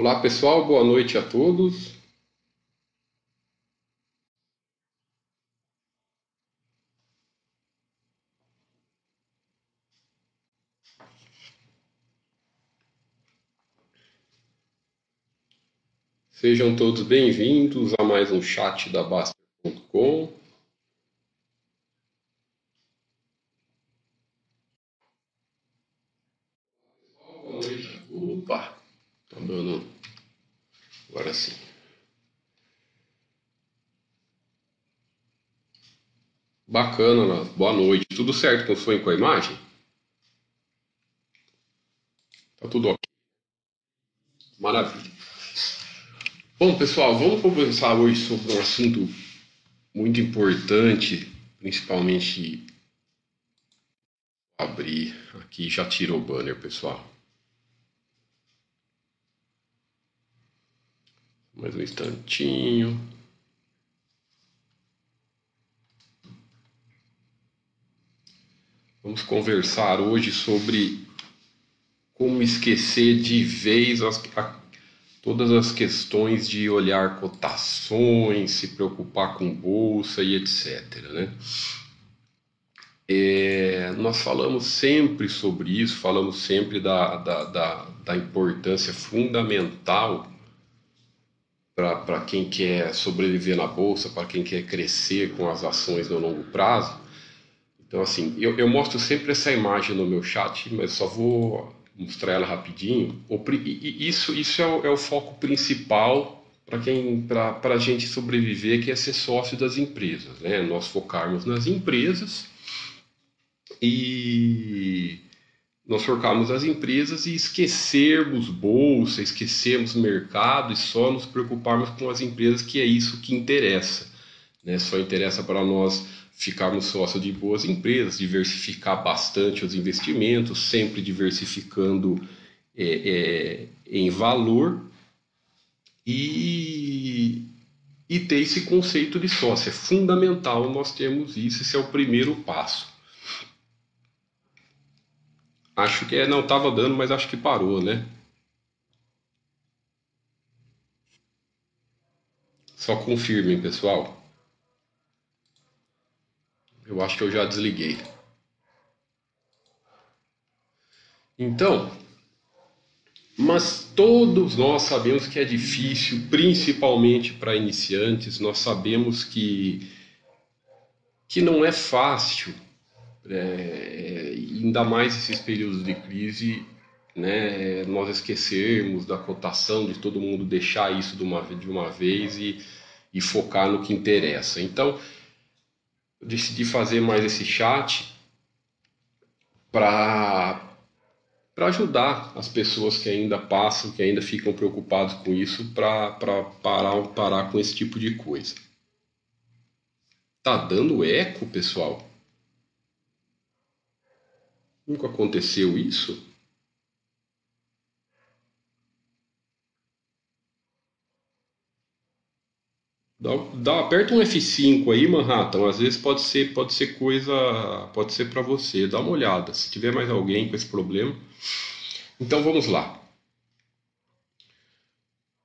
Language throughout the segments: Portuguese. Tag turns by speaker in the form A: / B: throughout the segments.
A: Olá pessoal, boa noite a todos. Sejam todos bem-vindos a mais um chat da Basta.com. Opa, tá dando. Agora sim. Bacana, boa noite. Tudo certo com sua com a imagem? Tá tudo ok. Maravilha. Bom, pessoal, vamos conversar hoje sobre um assunto muito importante, principalmente abrir aqui já tirou o banner, pessoal. Mais um instantinho. Vamos conversar hoje sobre como esquecer de vez as, a, todas as questões de olhar cotações, se preocupar com bolsa e etc. Né? É, nós falamos sempre sobre isso, falamos sempre da, da, da, da importância fundamental para quem quer sobreviver na bolsa, para quem quer crescer com as ações no longo prazo. Então, assim, eu, eu mostro sempre essa imagem no meu chat, mas só vou mostrar ela rapidinho. Isso, isso é o, é o foco principal para quem para a gente sobreviver, que é ser sócio das empresas. Né? Nós focarmos nas empresas e nós focarmos nas empresas e esquecermos bolsa, esquecermos mercado e só nos preocuparmos com as empresas, que é isso que interessa. Né? Só interessa para nós ficarmos sócios de boas empresas, diversificar bastante os investimentos, sempre diversificando é, é, em valor e, e ter esse conceito de sócio. É fundamental nós termos isso, esse é o primeiro passo. Acho que é, não estava dando, mas acho que parou, né? Só confirmem, pessoal. Eu acho que eu já desliguei. Então, mas todos nós sabemos que é difícil, principalmente para iniciantes, nós sabemos que, que não é fácil, é, ainda mais esses períodos de crise, né, nós esquecermos da cotação, de todo mundo deixar isso de uma, de uma vez e, e focar no que interessa. Então, decidi fazer mais esse chat para para ajudar as pessoas que ainda passam, que ainda ficam preocupados com isso, para parar, parar com esse tipo de coisa. Tá dando eco, pessoal? Nunca aconteceu isso? Dá, dá, aperta um F5 aí, Manhattan. Às vezes pode ser, pode ser coisa, pode ser para você. Dá uma olhada. Se tiver mais alguém com esse problema. Então vamos lá.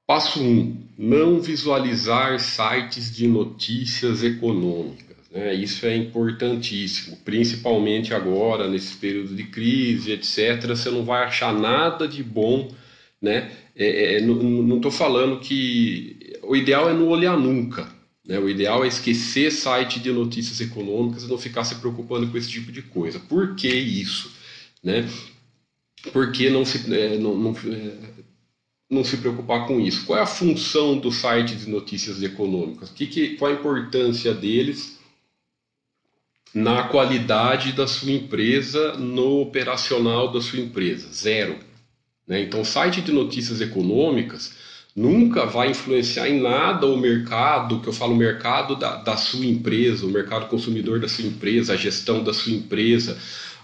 A: Passo 1. Um, não visualizar sites de notícias econômicas. Né? Isso é importantíssimo, principalmente agora, nesse período de crise, etc. Você não vai achar nada de bom. Né? É, é, não estou falando que o ideal é não olhar nunca. Né? O ideal é esquecer site de notícias econômicas e não ficar se preocupando com esse tipo de coisa. Por que isso? Né? Por que não se, é, não, não, é, não se preocupar com isso? Qual é a função do site de notícias econômicas? Que, que, qual a importância deles na qualidade da sua empresa, no operacional da sua empresa? Zero. Né? Então, site de notícias econômicas nunca vai influenciar em nada o mercado, que eu falo mercado da, da sua empresa, o mercado consumidor da sua empresa, a gestão da sua empresa,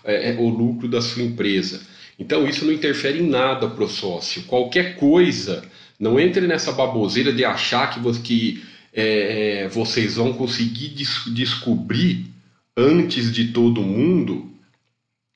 A: é, é, o lucro da sua empresa. Então isso não interfere em nada para o sócio. Qualquer coisa, não entre nessa baboseira de achar que, que é, é, vocês vão conseguir des descobrir antes de todo mundo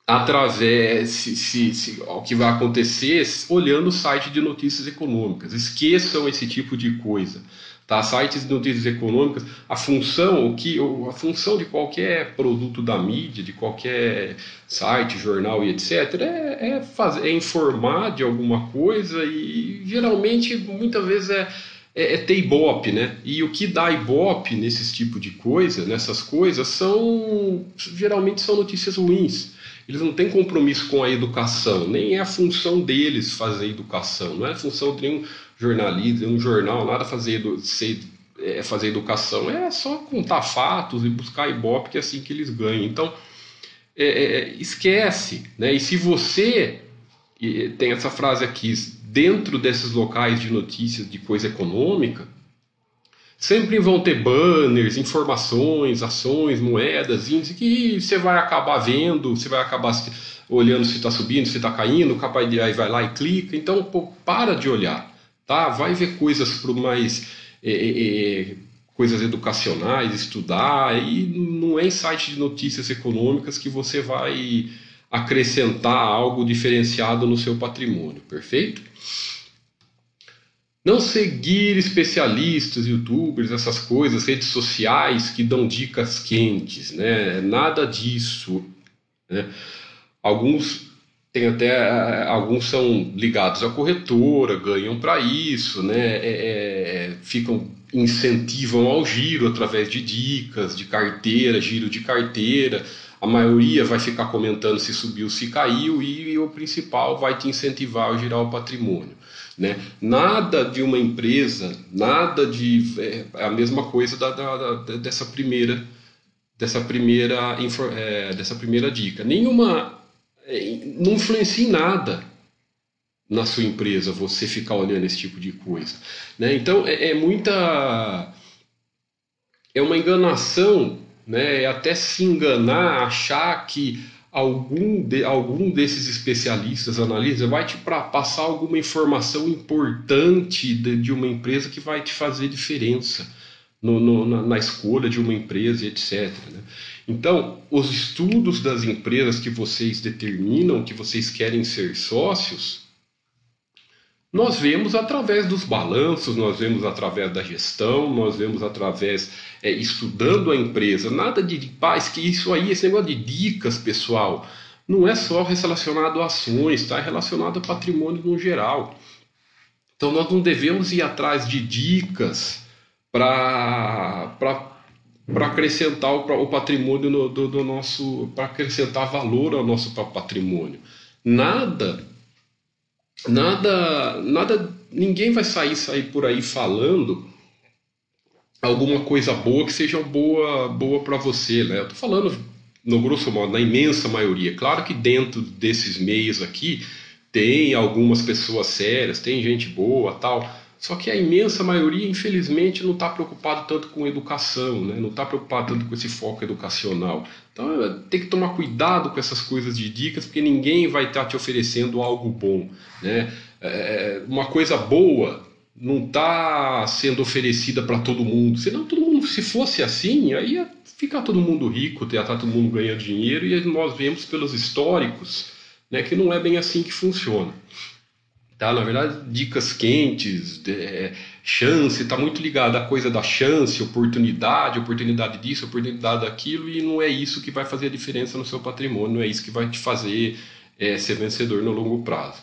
A: através se, se, se, o que vai acontecer olhando o site de notícias econômicas. Esqueçam esse tipo de coisa. Tá? Sites de notícias econômicas, a função, o que, a função de qualquer produto da mídia, de qualquer site, jornal e etc., é, é, fazer, é informar de alguma coisa e geralmente, muitas vezes, é, é, é ter ibope, né? E o que dá ibope nesses tipo de coisa, nessas coisas, são geralmente são notícias ruins. Eles não têm compromisso com a educação, nem é a função deles fazer educação, não é a função de nenhum jornalista, um jornal, nada fazer, ser, é, fazer educação, é só contar fatos e buscar ibope, que é assim que eles ganham. Então, é, é, é esquece, né? E se você tem essa frase aqui, dentro desses locais de notícias de coisa econômica, sempre vão ter banners, informações, ações, moedas, índice que você vai acabar vendo, você vai acabar olhando se está subindo, se está caindo, capaz de aí vai lá e clica. Então, pô, para de olhar tá? Vai ver coisas para mais é, é, é, coisas educacionais, estudar e não é em site de notícias econômicas que você vai acrescentar algo diferenciado no seu patrimônio, perfeito? Não seguir especialistas, youtubers, essas coisas, redes sociais que dão dicas quentes, né? Nada disso. Né? Alguns tem até alguns são ligados à corretora, ganham para isso, né? É, é, é, ficam incentivam ao giro através de dicas de carteira, giro de carteira. A maioria vai ficar comentando se subiu, se caiu e, e o principal vai te incentivar a girar o patrimônio. Né? Nada de uma empresa, nada de é, a mesma coisa da, da, da, dessa primeira dessa primeira é, dessa primeira dica. Nenhuma é, não influencia em nada na sua empresa você ficar olhando esse tipo de coisa. Né? Então é, é muita. É uma enganação, né? é até se enganar, achar que algum, de, algum desses especialistas, analistas, vai te pra, passar alguma informação importante de, de, uma empresa que vai te fazer diferença no, no, na, na, escolha de uma empresa, etc. Né? Então, os estudos das empresas que vocês determinam que vocês querem ser sócios, nós vemos através dos balanços, nós vemos através da gestão, nós vemos através é, estudando a empresa. Nada de, paz, que isso aí, esse negócio de dicas, pessoal, não é só relacionado a ações, está é relacionado a patrimônio no geral. Então nós não devemos ir atrás de dicas para para acrescentar o, patrimônio no, do, do, nosso, para acrescentar valor ao nosso patrimônio. Nada, nada, nada, ninguém vai sair sair por aí falando alguma coisa boa que seja boa, boa para você, né? Eu tô falando no grosso modo, na imensa maioria. Claro que dentro desses meios aqui tem algumas pessoas sérias, tem gente boa, tal só que a imensa maioria, infelizmente, não está preocupado tanto com educação, né? não está preocupado tanto com esse foco educacional. Então tem que tomar cuidado com essas coisas de dicas, porque ninguém vai estar tá te oferecendo algo bom. Né? É, uma coisa boa não está sendo oferecida para todo mundo. Senão todo mundo, se fosse assim, aí ia ficar todo mundo rico, ia estar todo mundo ganhando dinheiro, e nós vemos pelos históricos né, que não é bem assim que funciona. Tá? Na verdade, dicas quentes, é, chance, está muito ligado à coisa da chance, oportunidade, oportunidade disso, oportunidade daquilo, e não é isso que vai fazer a diferença no seu patrimônio, não é isso que vai te fazer é, ser vencedor no longo prazo.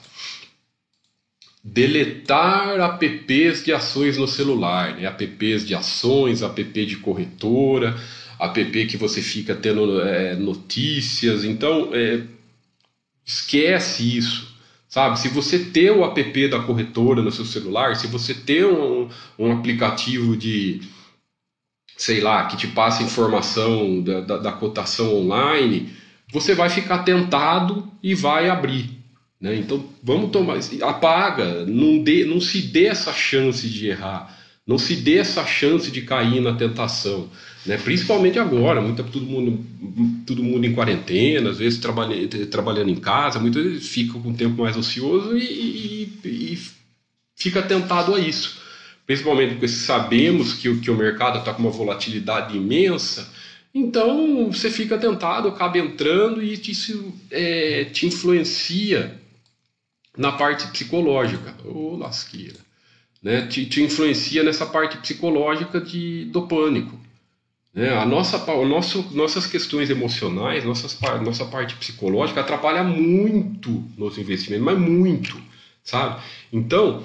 A: Deletar apps de ações no celular, né? apps de ações, app de corretora, app que você fica tendo é, notícias, então é, esquece isso Sabe, se você ter o app da corretora no seu celular, se você ter um, um aplicativo de, sei lá, que te passa informação da, da, da, cotação online, você vai ficar tentado e vai abrir. Né? Então vamos tomar. Apaga, não, dê, não se dê essa chance de errar, não se dê essa chance de cair na tentação. Né? Principalmente agora, muito, todo, mundo, todo mundo em quarentena, às vezes trabalha, trabalhando em casa, muitas vezes fica com o tempo mais ocioso e, e, e fica tentado a isso. Principalmente porque sabemos que, que o mercado está com uma volatilidade imensa Então você fica tentado, acaba entrando e isso é, te influencia na parte psicológica. Ô oh, lasqueira. Né? Te, te, influencia nessa parte psicológica de, do pânico. Né? A nossa, o nosso, nossas questões emocionais, nossas, nossa parte psicológica atrapalha muito nos investimentos, mas muito, sabe? Então,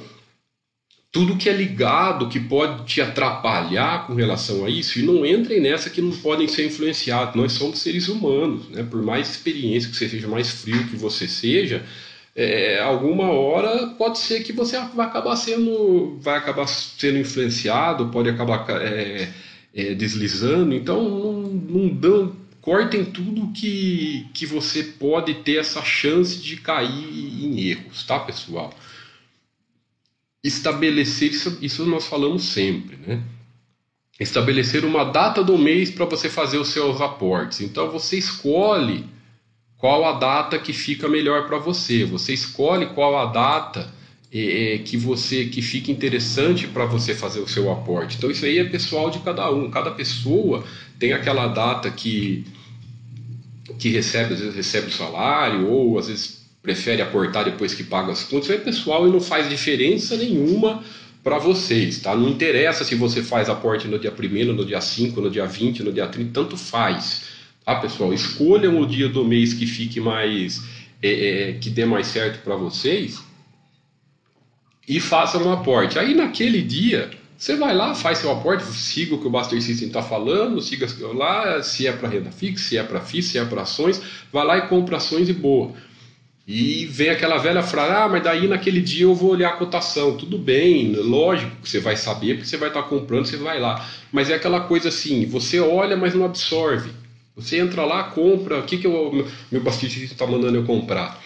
A: tudo que é ligado, que pode te atrapalhar com relação a isso, e não entrem nessa que não podem ser influenciados. Nós somos seres humanos, né? por mais experiência que você seja, mais frio que você seja, é, alguma hora pode ser que você vai acabar sendo, vai acabar sendo influenciado, pode acabar é, é, deslizando. Então, não, não dão, cortem tudo que, que você pode ter essa chance de cair em erros, tá, pessoal? estabelecer isso, isso nós falamos sempre, né? Estabelecer uma data do mês para você fazer os seus aportes. Então você escolhe qual a data que fica melhor para você. Você escolhe qual a data é, que você que fica interessante para você fazer o seu aporte. Então isso aí é pessoal de cada um. Cada pessoa tem aquela data que que recebe às vezes recebe o salário ou às vezes prefere aportar depois que paga as contas, é pessoal e não faz diferença nenhuma para vocês, tá? Não interessa se você faz aporte no dia 1 no dia 5, no dia 20, no dia 30, tanto faz, tá, pessoal? Escolham o dia do mês que fique mais, é, é, que dê mais certo para vocês e façam um aporte. Aí naquele dia, você vai lá, faz seu aporte, siga o que o Buster System está falando, siga lá, se é para renda fixa, se é para FII, se é para ações, vai lá e compra ações e boa. E vem aquela velha frase: ah, mas daí naquele dia eu vou olhar a cotação. Tudo bem, lógico que você vai saber, porque você vai estar comprando, você vai lá. Mas é aquela coisa assim: você olha, mas não absorve. Você entra lá, compra. O que, que eu, meu bastidor está mandando eu comprar?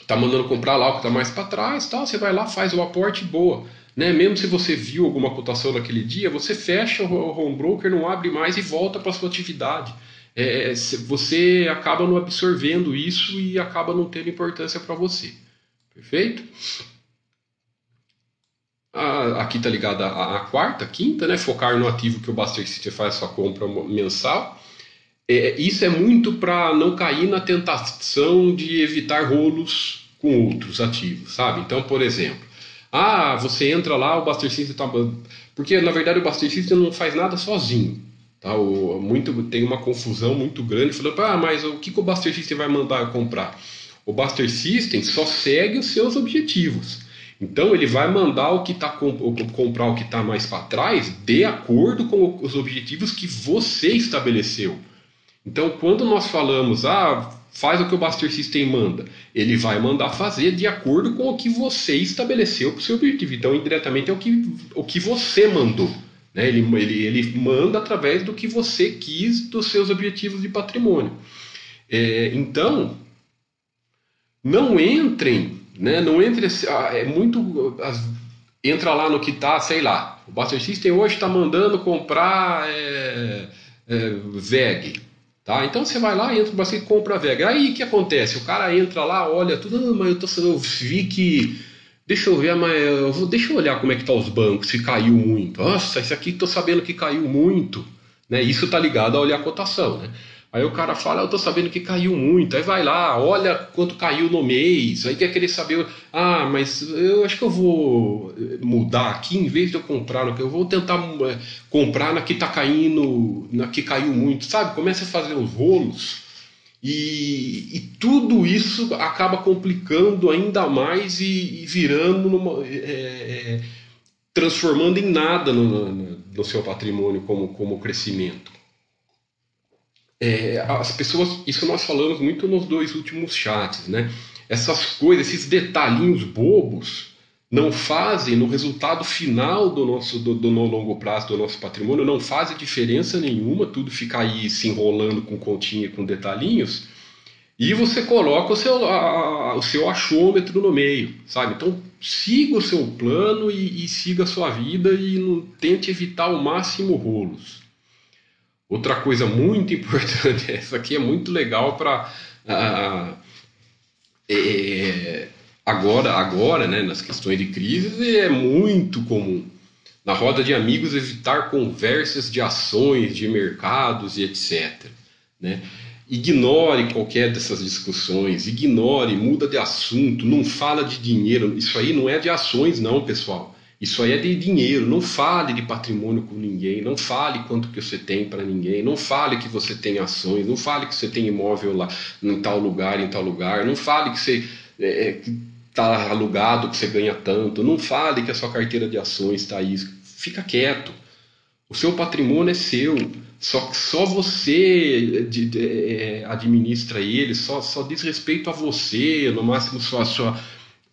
A: Está mandando comprar lá o que está mais para trás, tal. Você vai lá, faz o aporte boa. Né? Mesmo se você viu alguma cotação naquele dia, você fecha o home broker, não abre mais e volta para sua atividade é, você acaba não absorvendo isso e acaba não tendo importância para você. Perfeito? Aqui está ligada a, a, quarta, quinta, né? Focar no ativo que o Buster City faz sua compra mensal. É, isso é muito para não cair na tentação de evitar rolos com outros ativos, sabe? Então, por exemplo, ah, você entra lá, o Buster System está. Porque na verdade o Buster System não faz nada sozinho. Tá? O, muito, tem uma confusão muito grande, falando, ah, mas o que, que o Buster System vai mandar eu comprar? O Buster System só segue os seus objetivos. Então ele vai mandar o que tá comprar o que está mais para trás de acordo com os objetivos que você estabeleceu. Então quando nós falamos, ah, faz o que o Buster System manda, ele vai mandar fazer de acordo com o que você estabeleceu para o seu objetivo. Então indiretamente é o que, o que você mandou. Né? Ele, ele, ele manda através do que você quis dos seus objetivos de patrimônio. É, então, não entrem, né? não entre, ah, é muito, entra lá no que está, sei lá, o Buster System hoje está mandando comprar é, é, VEG, Tá? Então você vai lá, entra no e compra a VEG. Aí o que acontece? O cara entra lá, olha tudo, ah, mas eu, tô, eu vi que Deixa eu ver, mas eu vou, deixa eu olhar como é que tá os bancos, se caiu muito. Nossa, esse aqui tô sabendo que caiu muito. Né? Isso tá ligado a olhar a cotação, né? Aí o cara fala, eu tô sabendo que caiu muito. Aí vai lá, olha quanto caiu no mês. Aí quer querer saber, ah, mas eu acho que eu vou mudar aqui, em vez de eu comprar no que eu vou tentar eh, comprar na que tá caindo, na que caiu muito, sabe? Começa a fazer os rolos e, e, tudo isso acaba complicando ainda mais e, e virando numa, é, é, transformando em nada no, no, no, seu patrimônio como, como crescimento. É, as pessoas, isso nós falamos muito nos dois últimos chats, né? Essas coisas, esses detalhinhos bobos, não fazem no resultado final do nosso do, do, no longo prazo do nosso patrimônio não fazem diferença nenhuma tudo ficar aí se enrolando com continha com detalhinhos e você coloca o seu, a, o seu achômetro no meio sabe então siga o seu plano e, e siga a sua vida e não, tente evitar ao máximo rolos outra coisa muito importante essa aqui é muito legal para é, agora, agora né, nas questões de crise, é muito comum. Na roda de amigos, evitar conversas de ações, de mercados e etc. Né? Ignore qualquer dessas discussões, ignore, muda de assunto, não fala de dinheiro. Isso aí não é de ações, não, pessoal. Isso aí é de dinheiro. Não fale de patrimônio com ninguém, não fale quanto que você tem para ninguém, não fale que você tem ações, não fale que você tem imóvel lá em tal lugar, em tal lugar, não fale que você é, é está alugado, que você ganha tanto, não fale que a sua carteira de ações está aí. Fica quieto. O seu patrimônio é seu. Só só você de, de, é, administra ele, só, só diz respeito a você, no máximo sua, sua,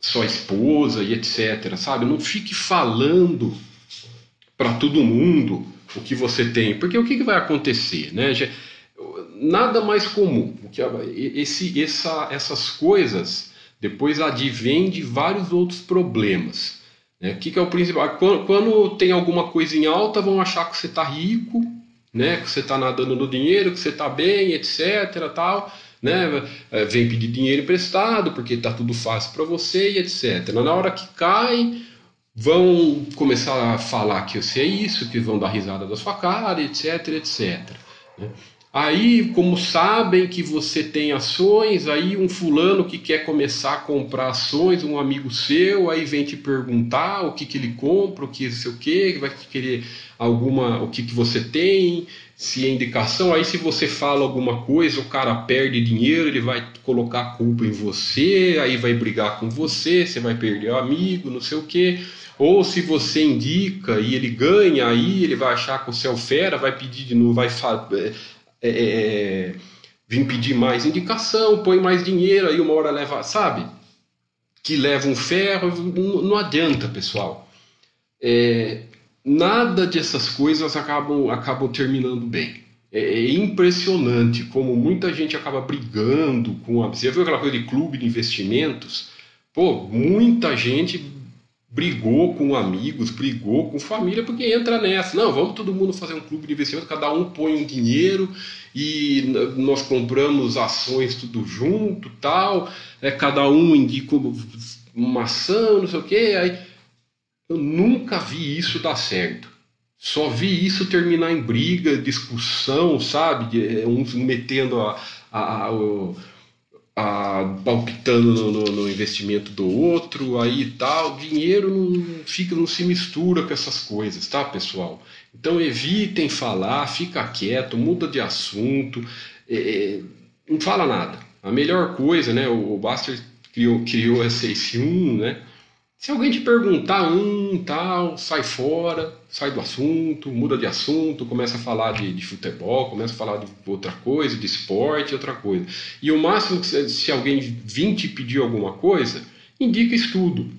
A: sua esposa e etc. Sabe? Não fique falando para todo mundo o que você tem, porque o que, que vai acontecer, né? Nada mais comum. Esse, essa, essas coisas depois advém de vários outros problemas. Né? O que, que é o principal? Quando, quando tem alguma coisa em alta, vão achar que você está rico, né? que você está nadando no dinheiro, que você está bem, etc. Tal, né? É, vem pedir dinheiro emprestado porque está tudo fácil para você e etc. Na hora que cai, vão começar a falar que você é isso, que vão dar risada da sua cara, etc, etc. Né? Aí, como sabem que você tem ações, aí um fulano que quer começar a comprar ações, um amigo seu, aí vem te perguntar o que, que ele compra, o que sei o que, vai querer alguma, o que, que você tem, se é indicação. Aí, se você fala alguma coisa, o cara perde dinheiro, ele vai colocar a culpa em você, aí vai brigar com você, você vai perder o amigo, não sei o que. Ou se você indica e ele ganha, aí ele vai achar que é o fera, vai pedir de novo, vai é, é, é, vim pedir mais indicação, põe mais dinheiro, aí uma hora leva, sabe? Que leva um ferro, não, não adianta, pessoal. É, nada dessas coisas acabam, acabam terminando bem. É, é, impressionante como muita gente acaba brigando com a. Você viu aquela coisa de clube de investimentos? Pô, muita gente brigou com amigos, brigou com família, porque entra nessa. Não, vamos todo mundo fazer um clube de investimento, cada um põe um dinheiro e nós compramos ações tudo junto, tal, é, cada um indica uma ação, não sei o quê. Aí, eu nunca vi isso dar certo. Só vi isso terminar em briga, discussão, sabe? É, uns metendo a, a, a a, palpitando no, no, no, investimento do outro, aí tal. Dinheiro não fica, não se mistura com essas coisas, tá, pessoal? Então evitem falar, fica quieto, muda de assunto, é, não fala nada. A melhor coisa, né? O, Buster criou, criou esse um, né? Se alguém te perguntar um tal, sai fora, sai do assunto, muda de assunto, começa a falar de, de futebol, começa a falar de outra coisa, de esporte, outra coisa. E o máximo que se, alguém vir te pedir alguma coisa, indica estudo.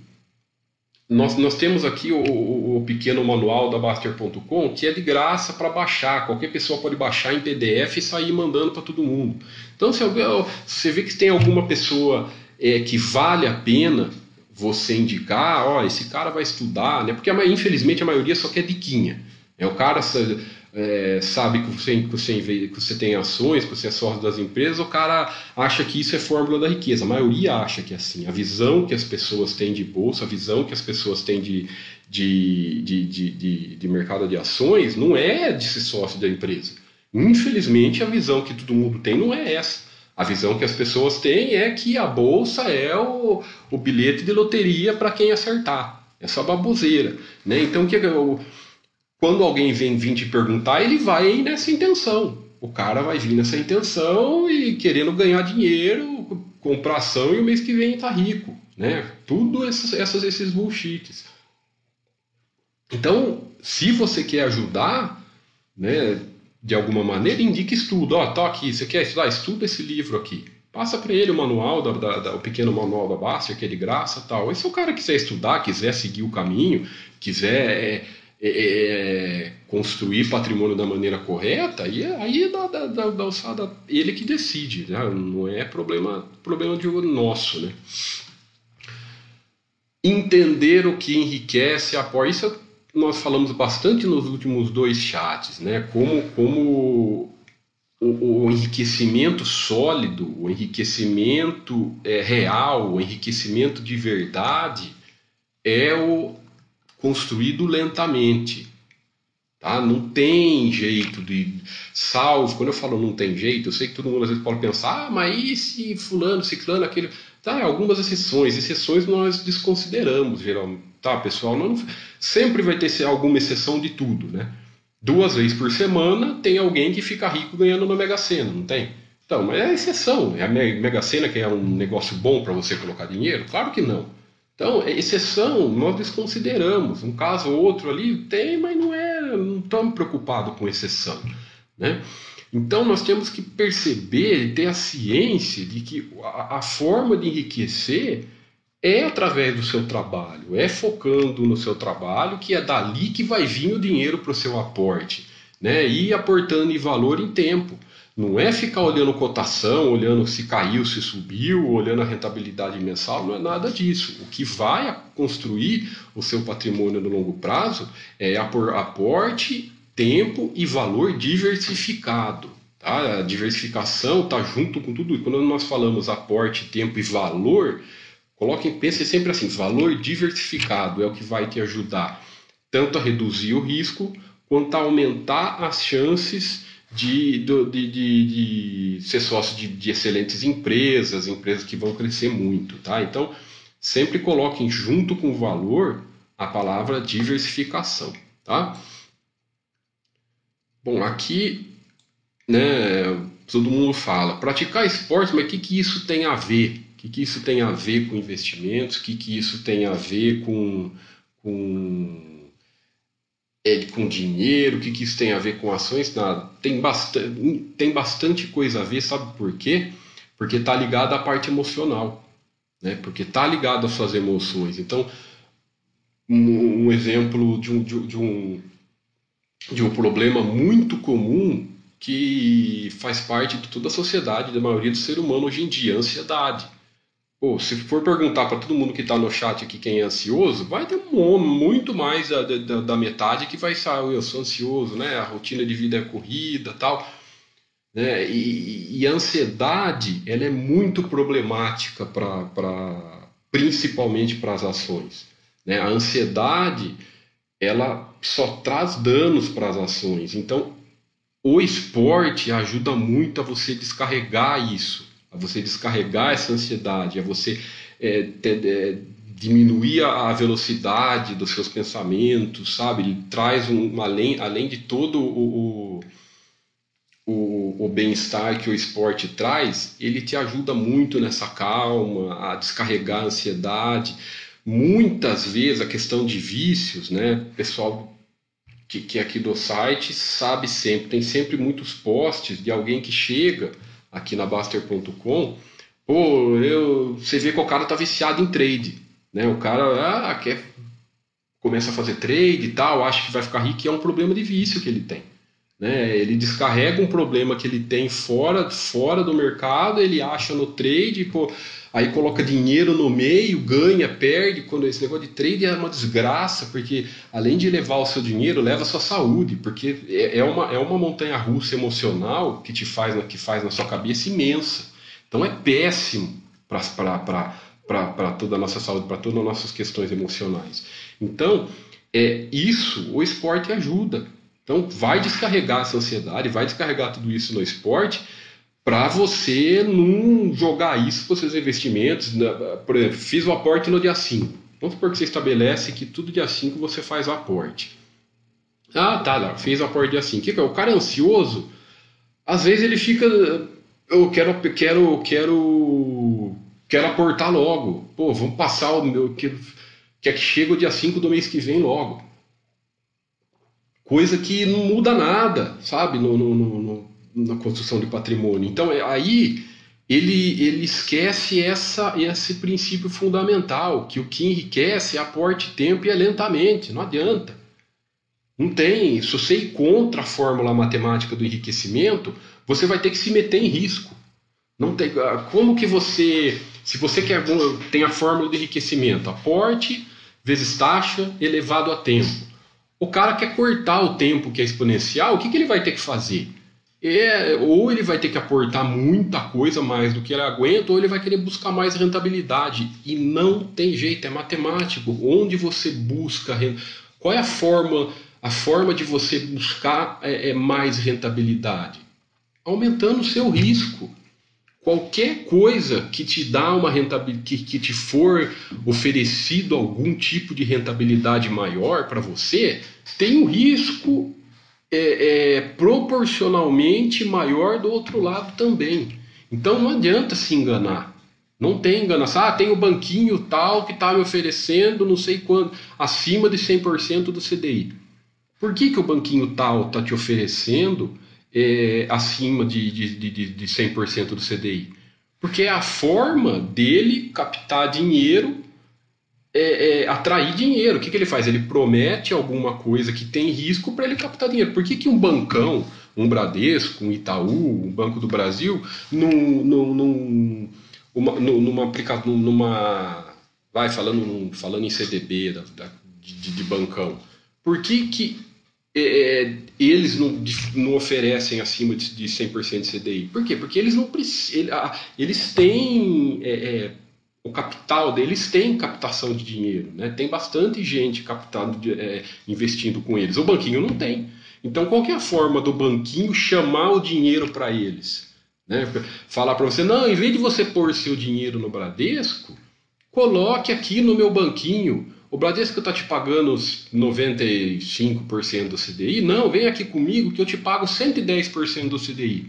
A: Nós, nós temos aqui o, o, o pequeno manual da Baster.com que é de graça para baixar. Qualquer pessoa pode baixar em PDF e sair mandando para todo mundo. Então, se alguém, você vê que tem alguma pessoa é, que vale a pena você indicar, ó, esse cara vai estudar, né? Porque infelizmente a maioria só quer diquinha. É o cara é, sabe que você, que, você, que você tem ações, que você é sócio das empresas, o cara acha que isso é fórmula da riqueza. A maioria acha que é assim. A visão que as pessoas têm de bolsa, a visão que as pessoas têm de, de, de, de, de, de mercado de ações não é de ser sócio da empresa. Infelizmente, a visão que todo mundo tem não é essa. A visão que as pessoas têm é que a bolsa é o, o bilhete de loteria para quem acertar. Essa baboseira. Né? Então, que, quando alguém vem vir te perguntar, ele vai nessa intenção. O cara vai vir nessa intenção e querendo ganhar dinheiro, comprar ação e o mês que vem tá rico. Né? Tudo esses, essas, esses bullshits. Então, se você quer ajudar, né, de alguma maneira, indique estudo. Ó, oh, tá aqui, você quer estudar? Estuda esse livro aqui. Passa para ele o manual, da, da, da, o pequeno manual da Baster, que é de graça tal. E se o cara quiser estudar, quiser seguir o caminho, quiser é, é, é, construir patrimônio da maneira correta, aí, aí é da, da, da, da alçada ele que decide, né? não é problema, problema de nosso. Né? Entender o que enriquece, apoia. Isso nós falamos bastante nos últimos dois chats, né? Como, como o, o enriquecimento sólido, o enriquecimento é, real, o enriquecimento de verdade é o construído lentamente. Tá? Não tem jeito de. Salvo, quando eu falo não tem jeito, eu sei que todo mundo às vezes pode pensar, ah, mas e se fulano, ciclano, aquele. Tá, algumas exceções. Exceções nós desconsideramos, geralmente. Tá, pessoal? Não, sempre vai ter alguma exceção de tudo, né? Duas vezes por semana tem alguém que fica rico ganhando na Mega Sena, não tem? Então, mas é exceção. É a Mega Sena que é um negócio bom para você colocar dinheiro? Claro que não. Então, é exceção, nós desconsideramos. Um caso ou outro ali tem, mas não é, não estamos preocupados com exceção. Né? Então, nós temos que perceber e ter a ciência de que a, a forma de enriquecer é através do seu trabalho, é focando no seu trabalho, que é dali que vai vir o dinheiro para o seu aporte, né? e aportando em valor em tempo. Não é ficar olhando cotação, olhando se caiu, se subiu, olhando a rentabilidade mensal, não é nada disso. O que vai construir o seu patrimônio no longo prazo é aporte, tempo e valor diversificado. Tá? A diversificação está junto com tudo. Quando nós falamos aporte, tempo e valor, coloquem, pensem sempre assim: valor diversificado é o que vai te ajudar tanto a reduzir o risco quanto a aumentar as chances de, de, de, de ser sócio de, de, excelentes empresas, empresas que vão crescer muito, tá? Então, sempre coloquem junto com o valor a palavra diversificação, tá? Bom, aqui, né, todo mundo fala, praticar esporte, mas o que, que isso tem a ver? O que, que isso tem a ver com investimentos? O que, que isso tem a ver com, com é, com dinheiro, o que, que isso tem a ver com ações, nada. Tem bastante, tem bastante coisa a ver, sabe por quê? Porque está ligado à parte emocional, né? porque está ligado às suas emoções. Então, um, um exemplo de um, de, de, um, de um problema muito comum que faz parte de toda a sociedade, da maioria do ser humano hoje em dia, ansiedade. Pô, se for perguntar para todo mundo que está no chat aqui quem é ansioso, vai ter muito mais da, da, da metade que vai sair, eu sou ansioso, né? A rotina de vida é corrida tal. Né? E, e a ansiedade ela é muito problemática para principalmente para as ações. Né? A ansiedade ela só traz danos para as ações. Então, o esporte ajuda muito a você descarregar isso a você descarregar essa ansiedade, a você é, ter, é, diminuir a velocidade dos seus pensamentos, sabe? Ele traz um, além, além de todo o, o, o, o bem-estar que o esporte traz, ele te ajuda muito nessa calma, a descarregar a ansiedade. Muitas vezes a questão de vícios, né? Pessoal que, que é aqui do site sabe sempre, tem sempre muitos posts de alguém que chega aqui na Baster.com, pô, eu, você vê que o cara tá viciado em trade, né? O cara ah, quer começa a fazer trade e tal, acha que vai ficar rico, e é um problema de vício que ele tem. Né? Ele descarrega um problema que ele tem fora, fora do mercado, ele acha no trade, pô, aí coloca dinheiro no meio, ganha, perde. Quando esse negócio de trade é uma desgraça, porque além de levar o seu dinheiro, leva a sua saúde, porque é, é uma, é uma montanha russa emocional que te faz, que faz na sua cabeça imensa. Então é péssimo para toda a nossa saúde, para todas as nossas questões emocionais. Então, é isso o esporte ajuda. Então, vai descarregar essa ansiedade, vai descarregar tudo isso no esporte para você não jogar isso para os seus investimentos. Por exemplo, fiz o aporte no dia 5. Vamos supor que você estabelece que tudo dia 5 você faz o aporte. Ah, tá, lá, fez o aporte dia 5. O cara é ansioso, às vezes ele fica. Eu quero, quero, quero, quero aportar logo. Pô, vamos passar o meu. Que, que é que chega o dia 5 do mês que vem logo. Coisa que não muda nada, sabe? No, no, no, na construção de patrimônio. Então, é, aí ele, ele esquece essa, esse princípio fundamental, que o que enriquece é aporte tempo e é lentamente, não adianta. Não tem, se você ir contra a fórmula matemática do enriquecimento, você vai ter que se meter em risco. Não tem, ah, como que você, se você quer tem a fórmula do enriquecimento, aporte vezes taxa elevado a tempo. O cara quer cortar o tempo que é exponencial, o que, que ele vai ter que fazer? é, ou ele vai ter que aportar muita coisa mais do que ele aguenta, ou ele vai querer buscar mais rentabilidade. E não tem jeito, é matemático. Onde você busca, qual é a forma, a forma de você buscar é, é mais rentabilidade? Aumentando o seu risco. Qualquer coisa que te dá uma rentabilidade, que, que te for oferecido algum tipo de rentabilidade maior para você, tem um risco é, é, proporcionalmente maior do outro lado também. Então não adianta se enganar. Não tem enganação. Ah, tem o banquinho tal que está me oferecendo não sei quanto, acima de 100% do CDI. Por que, que o banquinho tal está te oferecendo é, acima de, de, de, de 100% do CDI? Porque é a forma dele captar dinheiro é, é, atrair dinheiro. O que, que ele faz? Ele promete alguma coisa que tem risco para ele captar dinheiro. Por que, que um bancão, um Bradesco, um Itaú, um Banco do Brasil, num, num, num, uma, numa numa. Vai falando, falando em CDB da, da de, de, bancão. Por que, que é, é eles não, não, oferecem acima de, de 100% de CDI? Por quê? Porque eles não precisam. Eles têm é, é o capital deles tem captação de dinheiro, né? tem bastante gente captando, é, investindo com eles. O banquinho não tem. Então, qual é a forma do banquinho chamar o dinheiro para eles? Né? Falar para você, não, em vez de você pôr seu dinheiro no Bradesco, coloque aqui no meu banquinho. O Bradesco está te pagando 95% do CDI? Não, vem aqui comigo que eu te pago 110% do CDI.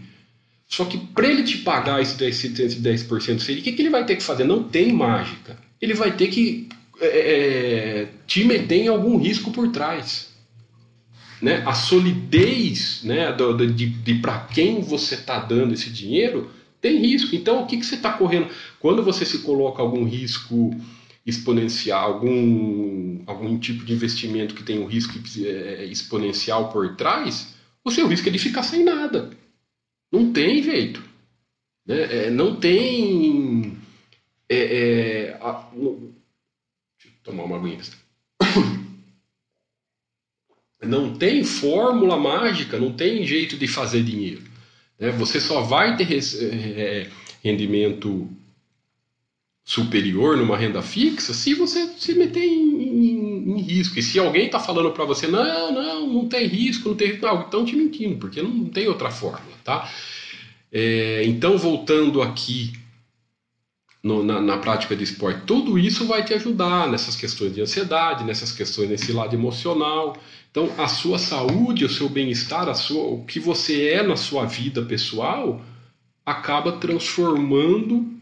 A: Só que para ele te pagar esse 10%, 10% o que, que ele vai ter que fazer? Não tem mágica. Ele vai ter que é, é, te meter em algum risco por trás. Né? A solidez né, de, de, de para quem você está dando esse dinheiro tem risco. Então, o que, que você está correndo? Quando você se coloca algum risco exponencial, algum, algum tipo de investimento que tem um risco é, exponencial por trás, o seu risco é de ficar sem nada. Não tem jeito. Né? É, não tem. É, é, a, no, deixa eu tomar uma aguinha. Não tem fórmula mágica, não tem jeito de fazer dinheiro. Né? Você só vai ter é, rendimento superior numa renda fixa se você se meter em, em, em risco. E se alguém está falando para você, não, não, não tem risco, não tem risco, não, então te mentindo, porque não tem outra fórmula, tá? É, então, voltando aqui no, na, na, prática de esporte, tudo isso vai te ajudar nessas questões de ansiedade, nessas questões nesse lado emocional. Então, a sua saúde, o seu bem-estar, o que você é na sua vida pessoal, acaba transformando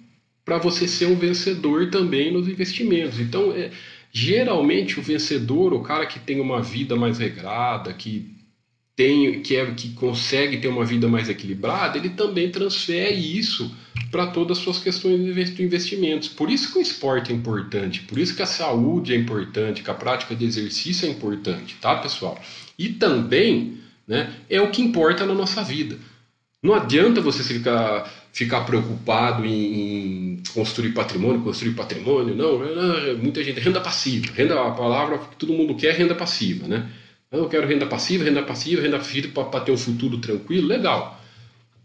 A: para você ser um vencedor também nos investimentos. Então, é, geralmente o vencedor, o cara que tem uma vida mais regrada, que tem, que, é, que consegue ter uma vida mais equilibrada, ele também transfere isso para todas as suas questões de investimentos. Por isso que o esporte é importante, por isso que a saúde é importante, que a prática de exercício é importante, tá, pessoal? E também né, é o que importa na nossa vida. Não adianta você ficar, ficar preocupado em, em construir patrimônio, construir patrimônio, não, não, muita gente, renda passiva, renda, a palavra que todo mundo quer é renda passiva, né? Eu quero renda passiva, renda passiva, renda passiva para ter um futuro tranquilo, legal.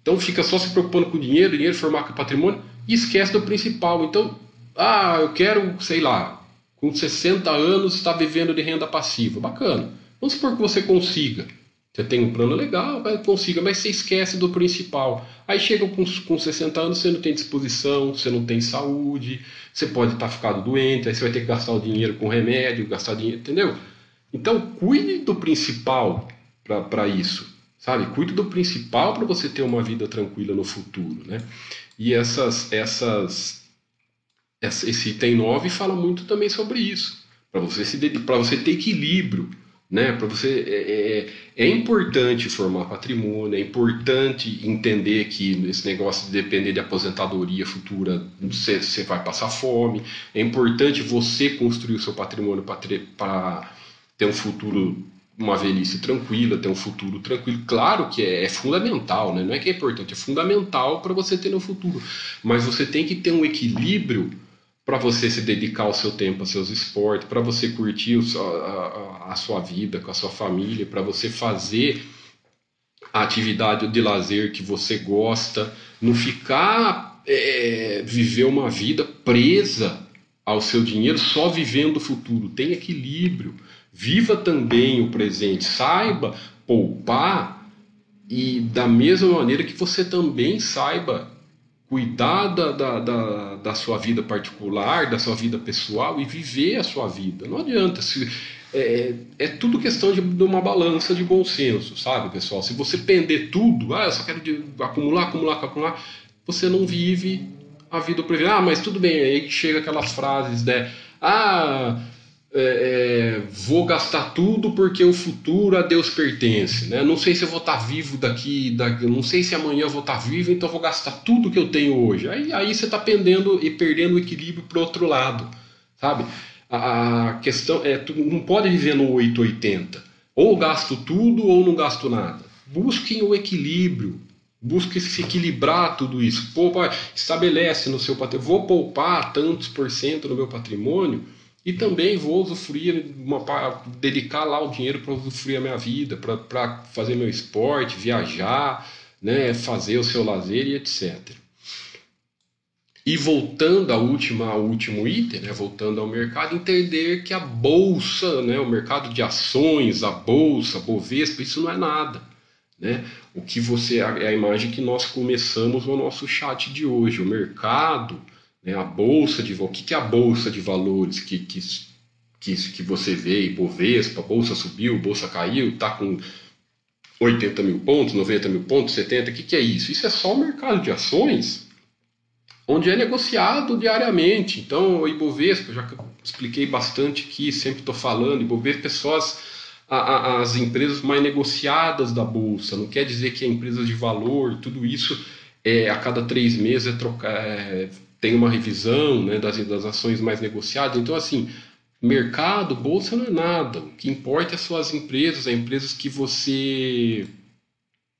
A: Então fica só se preocupando com dinheiro, dinheiro formar com patrimônio e esquece do principal. Então, ah, eu quero, sei lá, com 60 anos estar vivendo de renda passiva. Bacana. Vamos supor que você consiga. Você tem um plano legal, vai consiga, mas você esquece do principal. Aí chega com, com 60 anos, você não tem disposição, você não tem saúde, você pode estar ficado doente, aí você vai ter que gastar o dinheiro com remédio, gastar dinheiro, entendeu? Então, cuide do principal para isso, sabe? Cuide do principal para você ter uma vida tranquila no futuro, né? E essas, essas, esse item 9 fala muito também sobre isso, para você, se, você ter equilíbrio, né? Para você é, é, é, importante formar patrimônio, é importante entender que esse negócio de depender de aposentadoria futura, você, você vai passar fome, é importante você construir o seu patrimônio para ter um futuro, uma velhice tranquila, ter um futuro tranquilo. Claro que é, é fundamental, né? não é que é importante, é fundamental para você ter no futuro. Mas você tem que ter um equilíbrio para você se dedicar o seu tempo aos seus esportes, para você curtir a, sua vida com a sua família, para você fazer a atividade de lazer que você gosta, não ficar é, viver uma vida presa ao seu dinheiro só vivendo o futuro. Tem equilíbrio. Viva também o presente. Saiba poupar e da mesma maneira que você também saiba cuidar da, da, da, da, sua vida particular, da sua vida pessoal e viver a sua vida. Não adianta. Se, é, é tudo questão de, de, uma balança de bom senso, sabe, pessoal? Se você pender tudo, ah, eu só quero de, acumular, acumular, acumular, você não vive a vida privada. Ah, mas tudo bem, aí chega aquelas frases, né? Ah, é, é, vou gastar tudo porque o futuro a Deus pertence, né? Não sei se eu vou estar vivo daqui, daqui não sei se amanhã eu vou estar vivo, então vou gastar tudo que eu tenho hoje. Aí, aí você está perdendo e perdendo o equilíbrio para outro lado, sabe? A questão é, tu não pode viver no 880. Ou gasto tudo ou não gasto nada. Busquem o equilíbrio. Busque se equilibrar tudo isso. Poupa, estabelece no seu patrimônio. Vou poupar tantos por cento no meu patrimônio e também vou usufruir, uma, dedicar lá o dinheiro para usufruir a minha vida, para fazer meu esporte, viajar, né, fazer o seu lazer e etc. E voltando ao último, ao último item, né, voltando ao mercado, entender que a bolsa, né, o mercado de ações, a bolsa, a Bovespa, isso não é nada. Né? O que você é a imagem que nós começamos no nosso chat de hoje. O mercado, né, a bolsa de o que, que é a bolsa de valores que, que, que, que você vê, Ibovespa, bolsa subiu, bolsa caiu, está com 80 mil pontos, 90 mil pontos, 70, o que, que é isso? Isso é só o mercado de ações onde é negociado diariamente. Então, o Ibovespa, já expliquei bastante aqui, sempre estou falando, Ibovespa é só as, a, as empresas mais negociadas da Bolsa, não quer dizer que é empresas de valor, tudo isso é, a cada três meses é trocar, é, tem uma revisão né, das, das ações mais negociadas. Então, assim, mercado, bolsa não é nada. O que importa é são as empresas, as empresas que você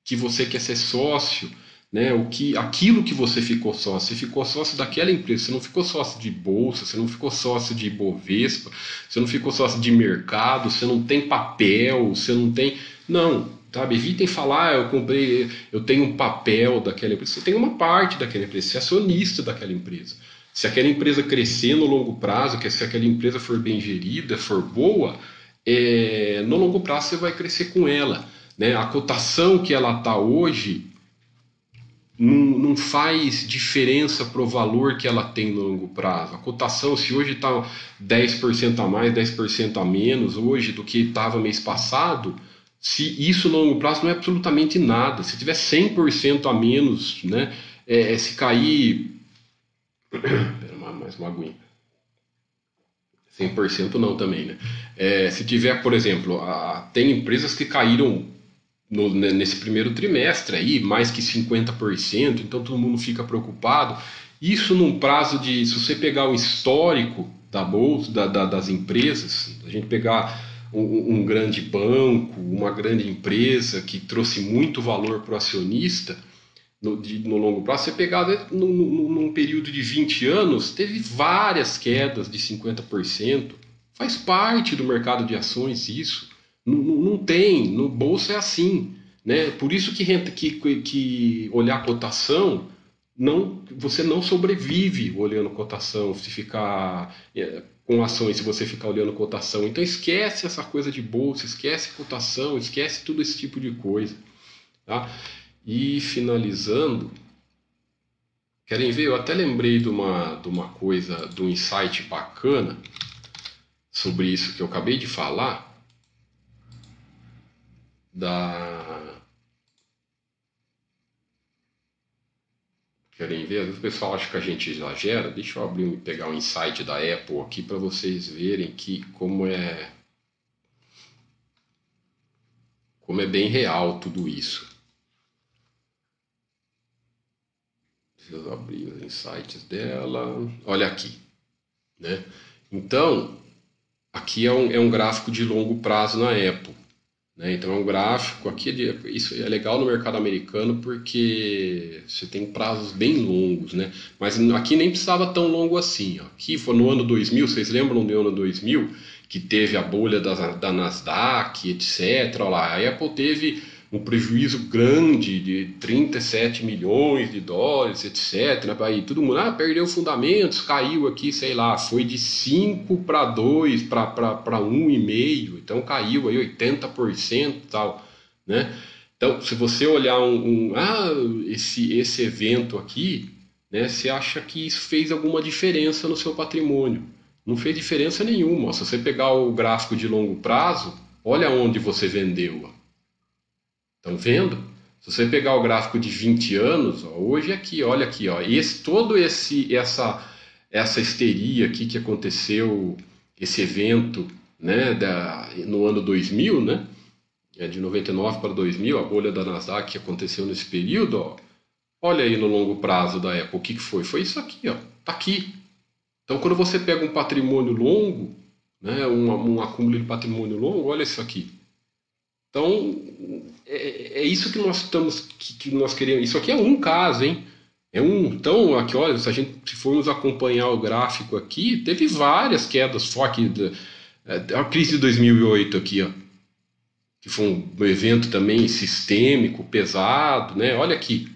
A: que você quer ser sócio, né, o que, aquilo que você ficou sócio, você ficou sócio daquela empresa, você não ficou sócio de bolsa, você não ficou sócio de Bovespa, você não ficou sócio de mercado, você não tem papel, você não tem. Não, sabe? Evitem falar, ah, eu comprei, eu tenho um papel daquela empresa. Você tem uma parte daquela empresa, você é acionista daquela empresa. Se aquela empresa crescer no longo prazo, que se aquela empresa for bem gerida, for boa, é, no longo prazo você vai crescer com ela. Né? A cotação que ela está hoje não, não faz diferença para o valor que ela tem no longo prazo. A cotação, se hoje está 10% a mais, 10% a menos hoje do que estava mês passado, se isso no longo prazo não é absolutamente nada. Se tiver 100% a menos, né, é, é se cair. Espera, mais uma aguinha. 100% não também, né? É, se tiver, por exemplo, a, tem empresas que caíram no, nesse primeiro trimestre aí, mais que 50%, então todo mundo fica preocupado. Isso num prazo de, se você pegar o histórico da bolsa, da, da, das empresas, a gente pegar um, um, grande banco, uma grande empresa que trouxe muito valor para o acionista no, de, no, longo prazo, você pegar né, num, num período de 20 anos, teve várias quedas de 50%. Faz parte do mercado de ações isso. Não, não tem, no bolso é assim. Né? Por isso que, que, que olhar cotação, não, você não sobrevive olhando cotação, se ficar é, com ações, se você ficar olhando cotação. Então esquece essa coisa de bolsa, esquece cotação, esquece tudo esse tipo de coisa. Tá? E finalizando, querem ver? Eu até lembrei de uma, de uma coisa, de um insight bacana sobre isso que eu acabei de falar da. Querem ver? O pessoal acha que a gente exagera. Deixa eu abrir e pegar um insight da Apple aqui para vocês verem que como é como é bem real tudo isso. Deixa eu abrir os insights dela. Olha aqui, né? Então, aqui é um, é um gráfico de longo prazo na Apple. Né? Então é um gráfico aqui, isso é legal no mercado americano porque você tem prazos bem longos, né? Mas aqui nem precisava tão longo assim. Ó. Aqui foi no ano 2000, vocês lembram do ano 2000 que teve a bolha da, da Nasdaq, etc. Lá, a Apple teve um prejuízo grande de 37 milhões de dólares, etc. Né? Aí todo mundo, ah, perdeu fundamentos, caiu aqui, sei lá, foi de 5 para 2, para 1,5, então caiu aí 80% e tal, né? Então, se você olhar um, um, ah, esse, esse evento aqui, né, você acha que isso fez alguma diferença no seu patrimônio. Não fez diferença nenhuma. Se você pegar o gráfico de longo prazo, olha onde você vendeu. Estão vendo? Se você pegar o gráfico de 20 anos, ó, hoje aqui, olha aqui, ó, esse, todo esse essa essa histeria aqui que aconteceu, esse evento, né, da, no ano 2000, né, é de 99 para 2000, a bolha da Nasdaq que aconteceu nesse período, ó, olha aí no longo prazo da Apple, o que, que foi? Foi isso aqui, ó, tá aqui. Então, quando você pega um patrimônio longo, né, um, um acúmulo de patrimônio longo, olha isso aqui. Então, é, é isso que nós estamos, que, que, nós queremos. Isso aqui é um caso, hein? É um. Então, aqui, olha, se a gente se formos acompanhar o gráfico aqui, teve várias quedas fortes. É, a crise de 2008 aqui, ó, que foi um evento também sistêmico, pesado, né? Olha aqui,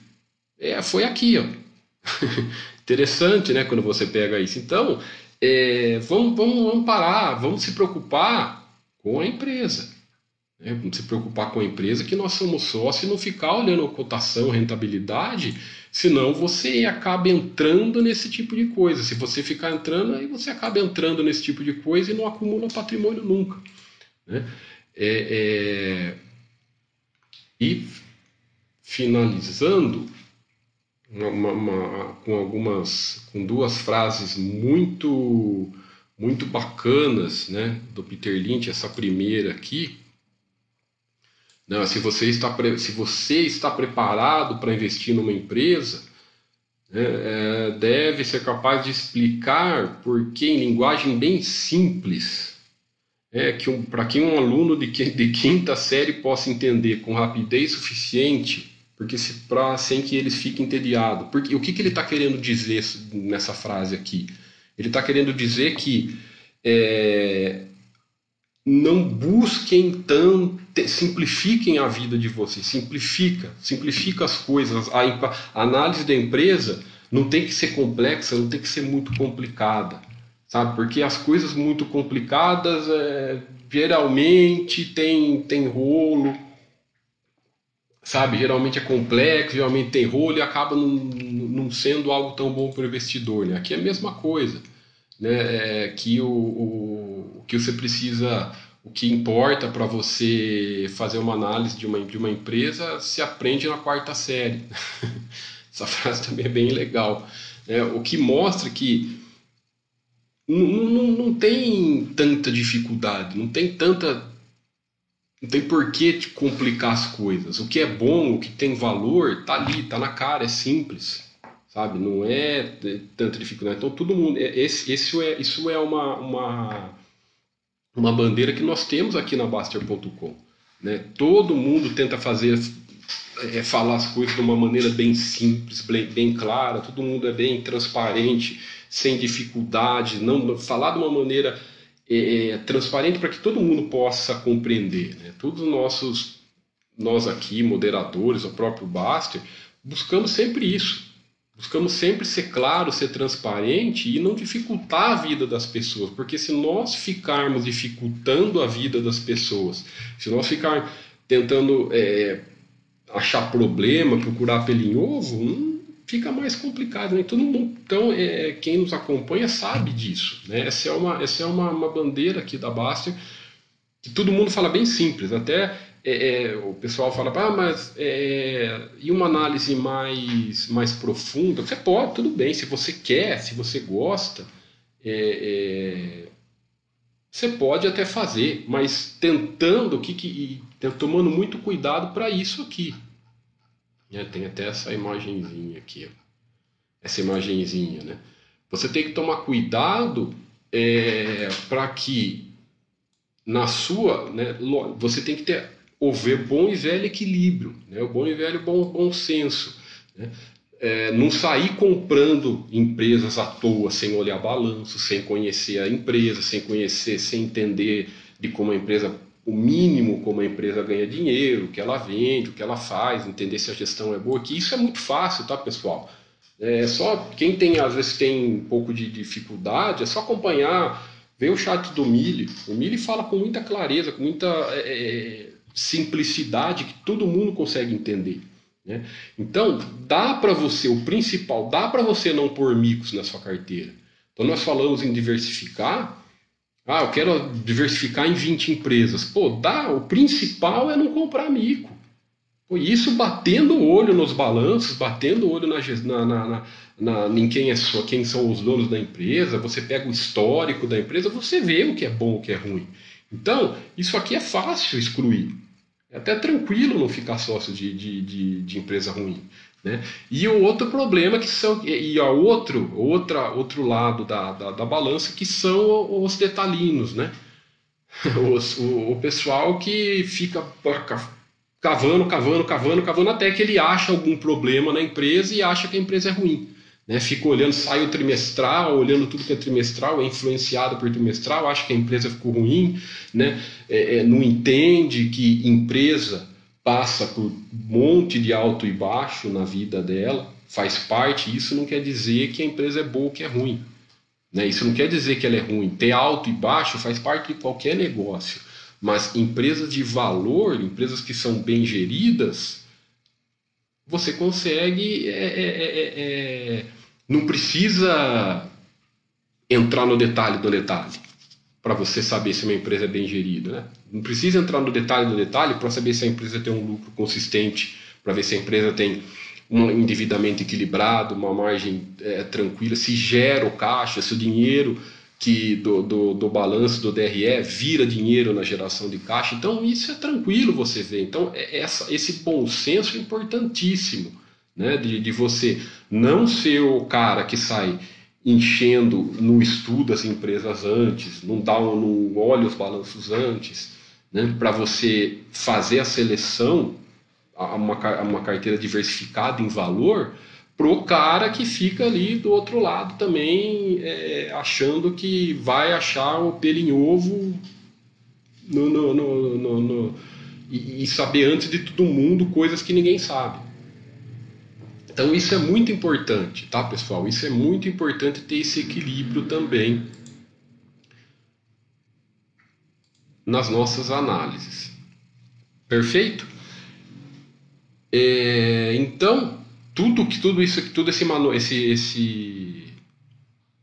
A: é, foi aqui, ó. Interessante, né? Quando você pega isso. Então, é, vamos, vamos, vamos parar, vamos se preocupar com a empresa. Né? Se preocupar com a empresa que nós somos sócios e não ficar olhando a cotação, rentabilidade, senão você acaba entrando nesse tipo de coisa. Se você ficar entrando, aí você acaba entrando nesse tipo de coisa e não acumula patrimônio nunca. Né? É, é... E finalizando uma, uma, uma, com algumas, com duas frases muito muito bacanas, né, do Peter Lynch, essa primeira aqui, não, se você está, se você está preparado para investir numa empresa, né, é, deve ser capaz de explicar por que, em linguagem bem simples, é, que um, para que um aluno de, de quinta série possa entender com rapidez suficiente, porque se, pra, sem que eles fiquem entediados. Porque, o que, que ele está querendo dizer nessa frase aqui? Ele está querendo dizer que é, não busquem tanto, simplifiquem a vida de vocês, simplifica, simplifica as coisas. A, a, análise da empresa não tem que ser complexa, não tem que ser muito complicada, sabe? Porque as coisas muito complicadas é, geralmente tem, tem rolo, sabe? Geralmente é complexo, geralmente tem rolo e acaba não, não sendo algo tão bom para o investidor, né? Aqui é a mesma coisa né, é, que o, o, que você precisa, o que importa para você fazer uma análise de uma, de uma empresa se aprende na quarta série. Essa frase também é bem legal. É, o que mostra que não, não, não tem tanta dificuldade, não tem tanta. Não tem por que te complicar as coisas. O que é bom, o que tem valor, tá ali, tá na cara, é simples sabe? Não é tanta dificuldade. Então todo mundo, é, esse, esse é, isso é uma, uma, uma bandeira que nós temos aqui na Baster.com. Né? Todo mundo tenta fazer, é, falar as coisas de uma maneira bem simples, bem, bem clara. Todo mundo é bem transparente, sem dificuldade, não falar de uma maneira é, é transparente para que todo mundo possa compreender. Né? Todos os nossos, nós aqui, moderadores, o próprio Baster, buscamos sempre isso Buscamos sempre ser claro, ser transparente e não dificultar a vida das pessoas, porque se nós ficarmos dificultando a vida das pessoas, se nós ficarmos tentando é, achar problema, procurar pelo ovo, hum, fica mais complicado. Né? Todo mundo, então, é, quem nos acompanha sabe disso. Né? Essa é, uma, essa é uma, uma bandeira aqui da Baster que todo mundo fala bem simples, até é, é, o pessoal fala, ah, mas é, e uma análise mais, mais profunda? Você pode, tudo bem, se você quer, se você gosta, é, é você pode até fazer, mas tentando, que, que, tomando muito cuidado para isso aqui. É, tem até essa imagenzinha aqui, ó. essa imagenzinha, né? Você tem que tomar cuidado para que na sua, né, você tem que ter houver bom e velho equilíbrio, né? o bom e velho bom, bom senso. Né? É, não sair comprando empresas à toa, sem olhar balanço, sem conhecer a empresa, sem conhecer, sem entender de como a empresa o mínimo como a empresa ganha dinheiro, o que ela vende, o que ela faz, entender se a gestão é boa, que isso é muito fácil, tá, pessoal? É só quem tem às vezes tem um pouco de dificuldade, é só acompanhar, ver o chat do Mili. O Mili fala com muita clareza, com muita é, é simplicidade que todo mundo consegue entender. Né? Então, dá para você, o principal, dá para você não pôr micos na sua carteira. Então, nós falamos em diversificar, ah, eu quero diversificar em 20 empresas. Pô, dá, o principal é não comprar mico. Pô, isso batendo o olho nos balanços, batendo o olho na, na, na, na, em quem, é só, quem são os donos da empresa, você pega o histórico da empresa, você vê o que é bom, o que é ruim. Então, isso aqui é fácil excluir. É até tranquilo não ficar sócio de, de, de, de empresa ruim. Né? E o outro problema que são e a outro outra outro lado da, da, da balança que são os detalhinos, né? Os, o, o, pessoal que fica cavando, cavando, cavando, cavando até que ele acha algum problema na empresa e acha que a empresa é ruim. Né? Fica olhando, sai o trimestral, olhando tudo que é trimestral, é influenciado por trimestral, acha que a empresa ficou ruim, né? É, é, não entende que empresa passa por um monte de alto e baixo na vida dela, faz parte, isso não quer dizer que a empresa é boa ou que é ruim. Né? Isso não quer dizer que ela é ruim. Ter alto e baixo faz parte de qualquer negócio. Mas empresas de valor, empresas que são bem geridas, você consegue. É, é, é, é, é não precisa entrar no detalhe do detalhe para você saber se uma empresa é bem gerida. Né? Não precisa entrar no detalhe do detalhe para saber se a empresa tem um lucro consistente, para ver se a empresa tem um endividamento equilibrado, uma margem é, tranquila, se gera o caixa, se o dinheiro que do, do, do, balanço do DRE vira dinheiro na geração de caixa. Então, isso é tranquilo você ver. Então, é essa, esse bom senso é importantíssimo, né? de, de você não ser o cara que sai enchendo, não estuda as empresas antes, não dá não olha os balanços antes, né, para você fazer a seleção, uma, uma carteira diversificada em valor, pro cara que fica ali do outro lado também é, achando que vai achar o pelo em ovo no, no, no, no e, e saber antes de todo mundo coisas que ninguém sabe. Então isso é muito importante, tá, pessoal? Isso é muito importante ter esse equilíbrio também nas nossas análises. Perfeito? É, então, tudo que tudo isso, tudo esse esse, esse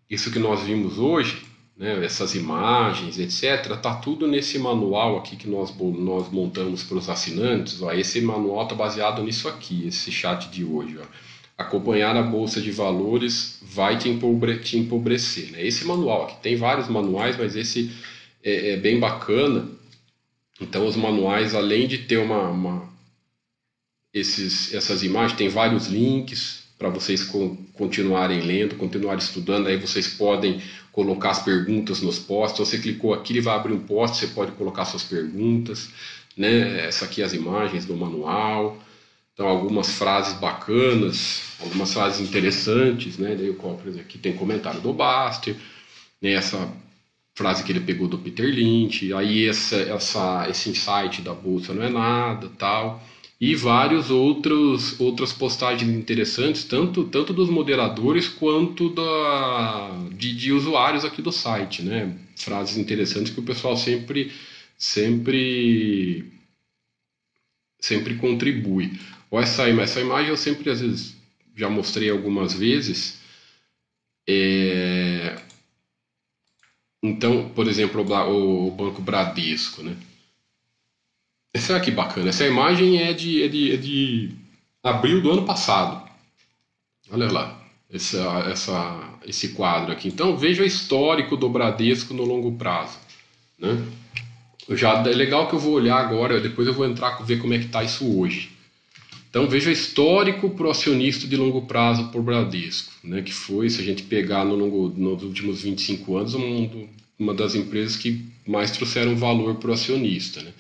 A: isso que nós vimos hoje, né, essas imagens, etc., tá tudo nesse manual aqui que nós, nós montamos para os assinantes. Ó, esse manual está baseado nisso aqui, esse chat de hoje. Ó. Acompanhar a bolsa de valores vai te empobrecer. Né? Esse manual aqui tem vários manuais, mas esse é, é bem bacana. Então, os manuais, além de ter uma, uma esses, essas imagens, tem vários links para vocês continuarem lendo, continuarem estudando. Aí vocês podem colocar as perguntas nos posts. Você clicou aqui, ele vai abrir um post, você pode colocar suas perguntas. Né? Essa aqui é as imagens do manual. Então, algumas frases bacanas, algumas frases interessantes. Né? Daí, aqui tem comentário do Baster, né? essa frase que ele pegou do Peter Lynch, aí essa, essa, esse insight da bolsa não é nada, tal e vários outros outras postagens interessantes tanto tanto dos moderadores quanto da de, de, usuários aqui do site né? Frases interessantes que o pessoal sempre sempre sempre contribui. Ou essa essa imagem eu sempre às vezes já mostrei algumas vezes. É... então por exemplo o, banco Bradesco né essa que bacana. Essa imagem é de, é de, é de abril do ano passado. Olha lá, essa, essa, esse quadro aqui. Então veja o histórico do Bradesco no longo prazo. Né? Já é legal que eu vou olhar agora, depois eu vou entrar ver como é que está isso hoje. Então veja o histórico para o acionista de longo prazo por Bradesco, né, que foi, se a gente pegar no longo, nos últimos 25 anos, uma das empresas que mais trouxeram valor para o acionista. Né.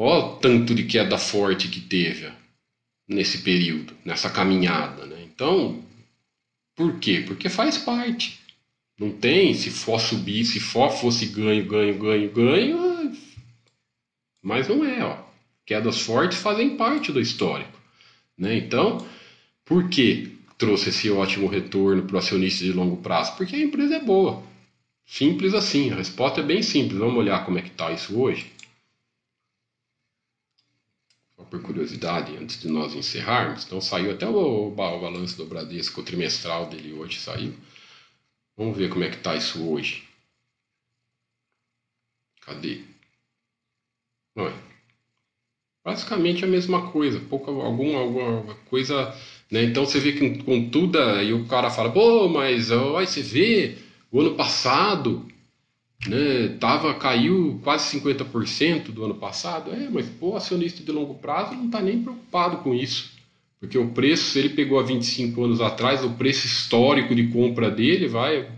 A: Olha o tanto de queda forte que teve nesse período, nessa caminhada. Né? Então, por quê? Porque faz parte. Não tem, se for subir, se for fosse ganho, ganho, ganho, ganho, Mas não é, ó. Quedas fortes fazem parte do histórico. Né? Então, por que trouxe esse ótimo retorno para o acionista de longo prazo? Porque a empresa é boa. Simples assim. A resposta é bem simples. Vamos olhar como é que está isso hoje. Por curiosidade, antes de nós encerrarmos. Então saiu até o, o, balanço do Bradesco, o trimestral dele hoje saiu. Vamos ver como é que está isso hoje. Cadê? Olha, basicamente a mesma coisa, pouca alguma, alguma coisa, né? Então você vê que com tudo aí o cara fala, pô, mas olha, você vê, o ano passado, né, tava caiu quase 50% do ano passado. É, mas pô, acionista de longo prazo não está nem preocupado com isso. Porque o preço, se ele pegou há 25 anos atrás, o preço histórico de compra dele vai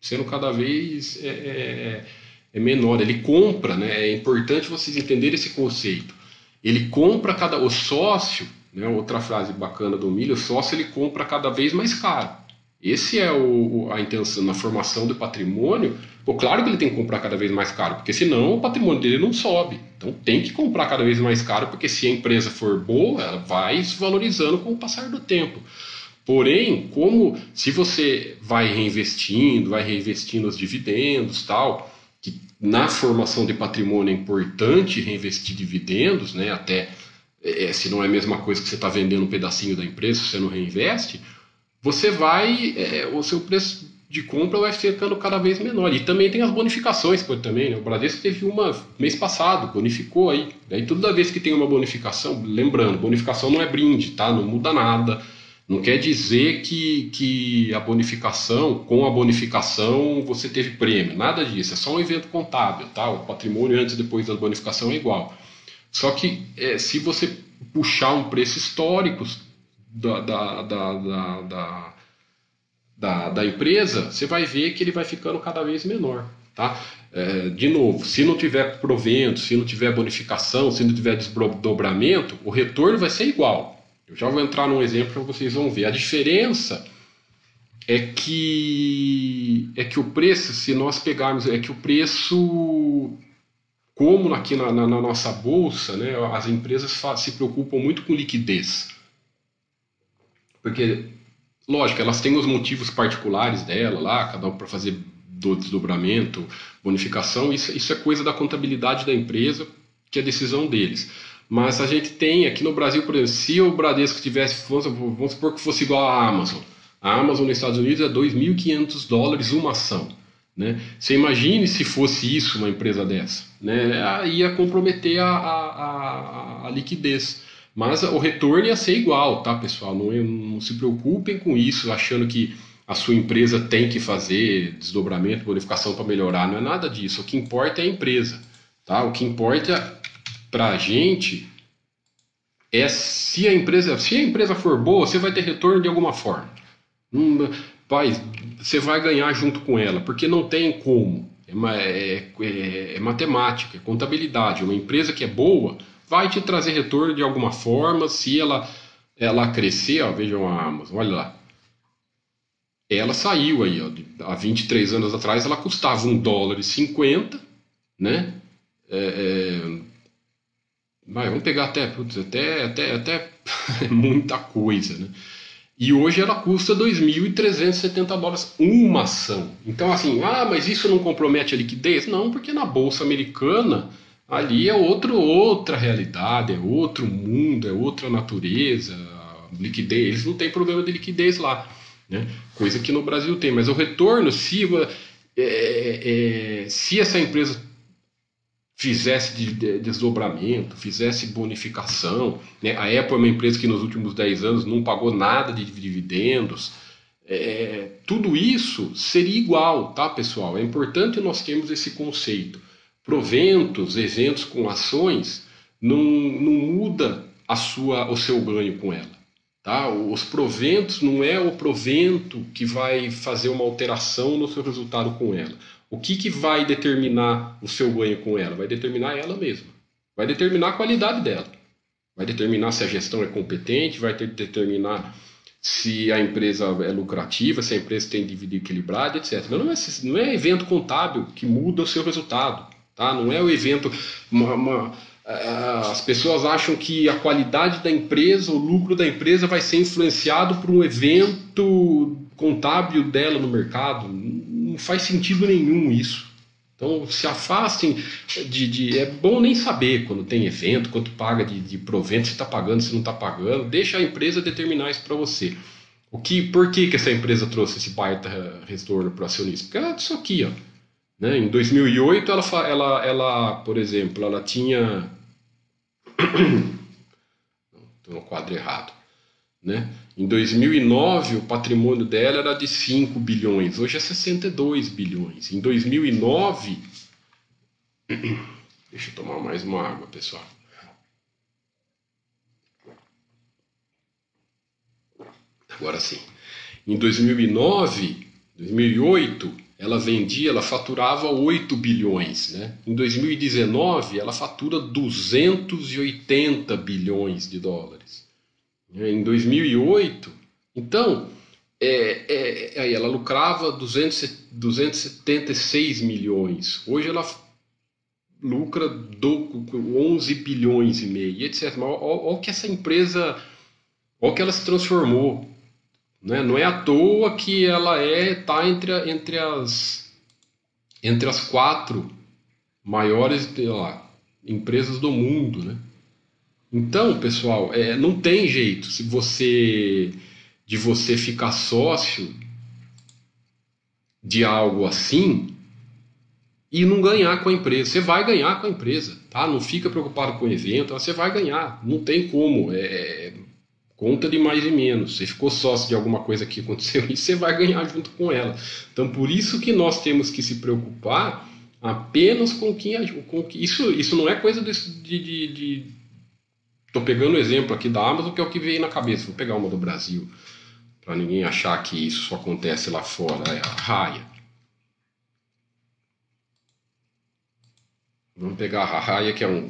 A: sendo cada vez é, é, é menor. Ele compra, né? É importante vocês entenderem esse conceito. Ele compra cada. O sócio, né? outra frase bacana do milho, o sócio ele compra cada vez mais caro. Esse é o, a intenção na formação do patrimônio. Pô, claro que ele tem que comprar cada vez mais caro, porque senão o patrimônio dele não sobe. Então tem que comprar cada vez mais caro, porque se a empresa for boa, ela vai se valorizando com o passar do tempo. Porém, como se você vai reinvestindo, vai reinvestindo os dividendos, tal, que na formação de patrimônio é importante reinvestir dividendos, né? Até é, se não é a mesma coisa que você está vendendo um pedacinho da empresa, você não reinveste, você vai, é, o seu preço de compra vai ficando cada vez menor. E também tem as bonificações, pô, também, né? O Bradesco teve uma mês passado, bonificou aí. Daí toda vez que tem uma bonificação, lembrando, bonificação não é brinde, tá? Não muda nada não quer dizer que, que a bonificação, com a bonificação, você teve prêmio. Nada disso. É só um evento contábil. Tá? O patrimônio antes e depois da bonificação é igual. Só que é, se você puxar um preço histórico da, da, da, da, da, empresa, você vai ver que ele vai ficando cada vez menor. Tá? É, de novo, se não tiver provento, se não tiver bonificação, se não tiver desdobramento, o retorno vai ser igual. Eu já vou entrar num exemplo para vocês vão ver. A diferença é que é que o preço, se nós pegarmos, é que o preço, como aqui na, na, na nossa bolsa, né, as empresas se preocupam muito com liquidez, porque lógico, elas têm os motivos particulares dela lá, cada um para fazer do desdobramento, bonificação, isso, isso é coisa da contabilidade da empresa, que é decisão deles. Mas a gente tem aqui no Brasil, por exemplo, se o Bradesco tivesse, vamos supor que fosse igual à Amazon. A Amazon nos Estados Unidos é 2.500 dólares uma ação. Né? Você imagine se fosse isso uma empresa dessa. Né? Ia comprometer a, a, a, a liquidez. Mas o retorno ia ser igual, tá, pessoal? Não, não se preocupem com isso, achando que a sua empresa tem que fazer desdobramento, bonificação para melhorar. Não é nada disso. O que importa é a empresa. Tá? O que importa para a gente é se a empresa se a empresa for boa, você vai ter retorno de alguma forma. Hum, vai, você vai ganhar junto com ela, porque não tem como. É, é, é, é, matemática, é contabilidade. Uma empresa que é boa vai te trazer retorno de alguma forma se ela ela crescer. Ó, vejam a Amazon, olha lá. Ela saiu aí, ó, há 23 anos atrás, ela custava um dólar e 50, né? É, é, Vai, vamos pegar até, putz, até, até, até muita coisa, né? E hoje ela custa 2.370 dólares uma ação. Então, assim, ah, mas isso não compromete a liquidez? Não, porque na Bolsa Americana ali é outro, outra realidade, é outro mundo, é outra natureza, liquidez, eles não têm problema de liquidez lá, né? Coisa que no Brasil tem. Mas o retorno, se, é, é, se essa empresa fizesse de desdobramento, fizesse bonificação. Né? A Apple é uma empresa que nos últimos 10 anos não pagou nada de dividendos. É, tudo isso seria igual, tá, pessoal? É importante nós termos esse conceito. Proventos, eventos com ações, não, não muda a sua, o seu ganho com ela. Tá? Os proventos não é o provento que vai fazer uma alteração no seu resultado com ela. O que, que vai determinar o seu ganho com ela? Vai determinar ela mesma. Vai determinar a qualidade dela. Vai determinar se a gestão é competente, vai ter, determinar se a empresa é lucrativa, se a empresa tem dívida equilibrada, etc. Não é, não é evento contábil que muda o seu resultado. Tá? Não é o evento. Uma, uma, as pessoas acham que a qualidade da empresa, o lucro da empresa vai ser influenciado por um evento contábil dela no mercado. Não faz sentido nenhum isso. Então se afastem de, de, É bom nem saber quando tem evento, quanto paga de, de provento, se está pagando, se não está pagando. Deixa a empresa determinar isso para você. O que, por que, que essa empresa trouxe esse baita retorno para o acionista? Porque é disso aqui, ó. Né? Em 2008, ela, ela, ela, por exemplo, ela tinha. Estou no quadro errado. Né? Em 2009, o patrimônio dela era de 5 bilhões, hoje é 62 bilhões. Em 2009. Deixa eu tomar mais uma água, pessoal. Agora sim. Em 2009, 2008, ela vendia, ela faturava 8 bilhões. Né? Em 2019, ela fatura 280 bilhões de dólares. Em 2008, então, é, é, aí ela lucrava 200, 276 milhões. Hoje ela lucra do, 11 bilhões e meio, etc. Olha o que essa empresa, olha que ela se transformou. Né? Não é à toa que ela é tá entre, entre as entre as quatro maiores lá, empresas do mundo, né? Então, pessoal, é, não tem jeito se você de você ficar sócio de algo assim e não ganhar com a empresa. Você vai ganhar com a empresa, tá? Não fica preocupado com o evento, você vai ganhar. Não tem como. É, conta de mais e menos. Você ficou sócio de alguma coisa que aconteceu e você vai ganhar junto com ela. Então, por isso que nós temos que se preocupar apenas com quem. Com que, isso, isso não é coisa de. de, de Estou pegando o exemplo aqui da Amazon, que é o que veio na cabeça. Vou pegar uma do Brasil, para ninguém achar que isso só acontece lá fora. É a Raia. Vamos pegar a Raia, que é um,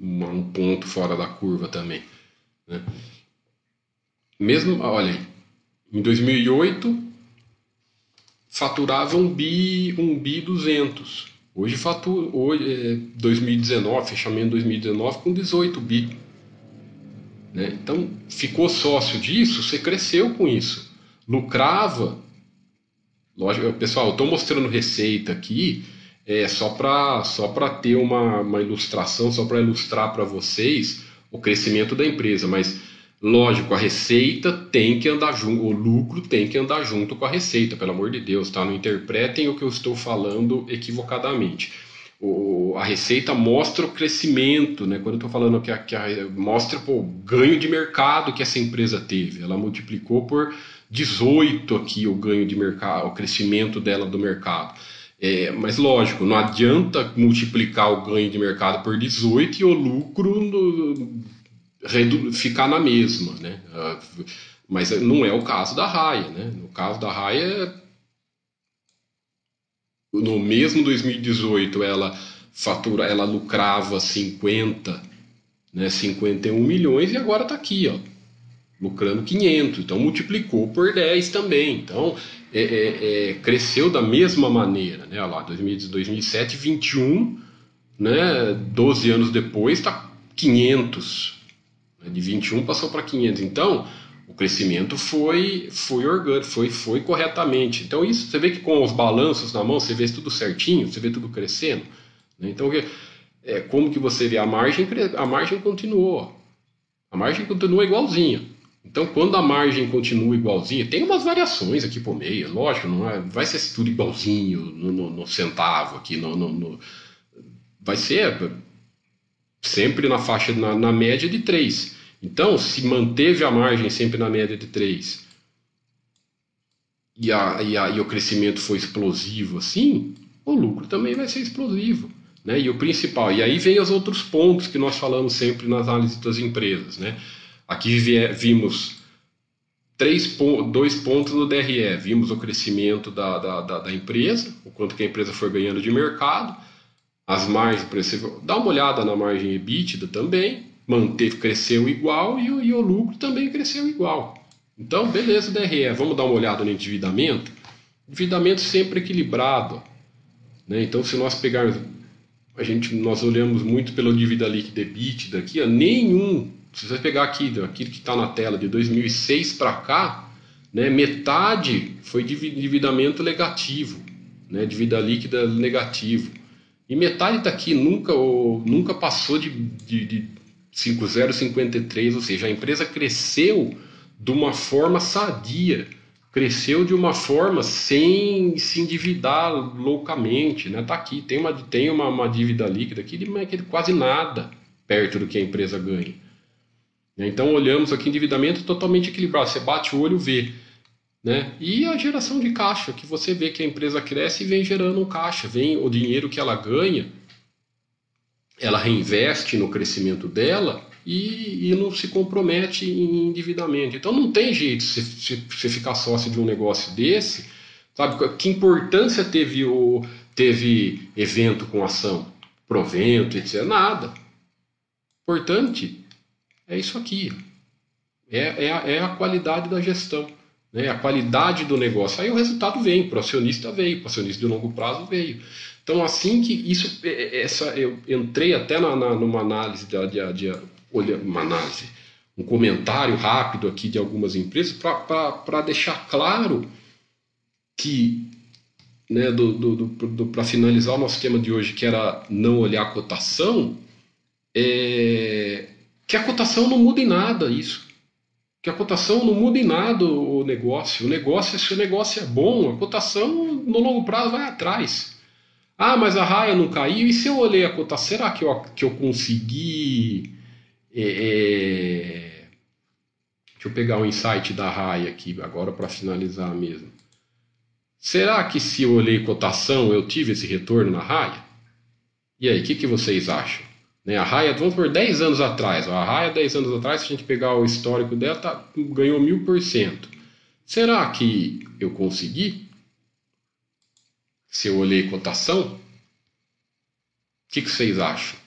A: um ponto fora da curva também. Né? Mesmo, olha, em 2008 faturava um bi, um bi 200. Hoje fatura, hoje, 2019, é, fechamento de 2019 com 18 bi. Né? Então, ficou sócio disso, você cresceu com isso. Lucrava. Lógico, pessoal, estou mostrando receita aqui é, só para só ter uma, uma ilustração, só para ilustrar para vocês o crescimento da empresa, mas lógico, a receita tem que andar junto, o lucro tem que andar junto com a receita, pelo amor de Deus, tá? Não interpretem o que eu estou falando equivocadamente. O, a receita mostra o crescimento, né? Quando eu estou falando que, a, que a, mostra pô, o ganho de mercado que essa empresa teve, ela multiplicou por 18 aqui o ganho de mercado, o crescimento dela do mercado. É, mas lógico, não adianta multiplicar o ganho de mercado por 18 e o lucro no, ficar na mesma, né? Ah, mas não é o caso da Raia, né? No caso da Raia, no mesmo 2018 ela fatura, ela lucrava 50, né, 51 milhões e agora está aqui, ó, lucrando 500. Então multiplicou por 10 também. Então é, é, é, cresceu da mesma maneira, né? Olha lá, 2007, 21, né? 12 anos depois está 500. Né? De 21 passou para 500. Então, o crescimento foi foi orgânico, foi foi corretamente. Então isso você vê que com os balanços na mão você vê tudo certinho, você vê tudo crescendo. Né? Então é, como que você vê a margem a margem continuou, a margem continua igualzinha. Então, quando a margem continua igualzinha, tem umas variações aqui por meio, lógico, não é, vai ser tudo igualzinho no, no, no centavo aqui, no, no, vai ser sempre na faixa, na, na, média de 3. Então, se manteve a margem sempre na média de 3 e, a, e, a, e o crescimento foi explosivo assim, o lucro também vai ser explosivo. Né? E o principal, e aí vem os outros pontos que nós falamos sempre nas análises das empresas, né? Aqui vimos três, dois pontos no DRE. Vimos o crescimento da, da, da, da empresa, o quanto que a empresa foi ganhando de mercado, as margens, dá uma olhada na margem EBITDA também, manteve, cresceu igual e, e o lucro também cresceu igual. Então, beleza, DRE. Vamos dar uma olhada no endividamento? Endividamento sempre equilibrado. Né? Então, se nós pegarmos, a gente, nós olhamos muito pelo dívida líquida EBITDA aqui, ó, nenhum, se você pegar aqui, aquilo que está na tela, de 2006 para cá, né, metade foi endividamento negativo, né, dívida líquida negativo. E metade daqui nunca, ou, nunca passou de, de, de 5053, ou seja, a empresa cresceu de uma forma sadia, cresceu de uma forma sem se endividar loucamente, né? Tá aqui, tem uma, tem uma, uma dívida líquida aqui de é quase nada perto do que a empresa ganha. Então olhamos aqui endividamento totalmente equilibrado, você bate o olho vê. Né? E a geração de caixa, que você vê que a empresa cresce e vem gerando um caixa, vem o dinheiro que ela ganha, ela reinveste no crescimento dela e, e não se compromete em endividamento. Então não tem jeito você, você ficar sócio de um negócio desse. Sabe que importância teve o teve evento com ação, provento, etc. Nada. Importante é isso aqui. É, é, a, é a qualidade da gestão, né? a qualidade do negócio. Aí o resultado vem, para o acionista veio, para o acionista de longo prazo veio. Então, assim que isso, é, é, essa, eu entrei até na, na numa análise de, de, de, olha, uma análise, um comentário rápido aqui de algumas empresas para deixar claro que, né, do, do, do para finalizar o nosso tema de hoje, que era não olhar a cotação, é, que a cotação não muda em nada isso. Que a cotação não muda em nada o negócio. O negócio, se o negócio é bom, a cotação no longo prazo vai atrás. Ah, mas a raia não caiu. E se eu olhei a cotação, será que eu, que eu consegui é, é... Deixa eu pegar o insight da RAI aqui agora para finalizar mesmo. Será que se eu olhei cotação eu tive esse retorno na raia? E aí, o que, que vocês acham? Né, a raia, vamos por 10 anos atrás. A raia, 10 anos atrás, se a gente pegar o histórico dela, tá, ganhou mil por cento. Será que eu consegui? Se eu olhei cotação? O que, que vocês acham?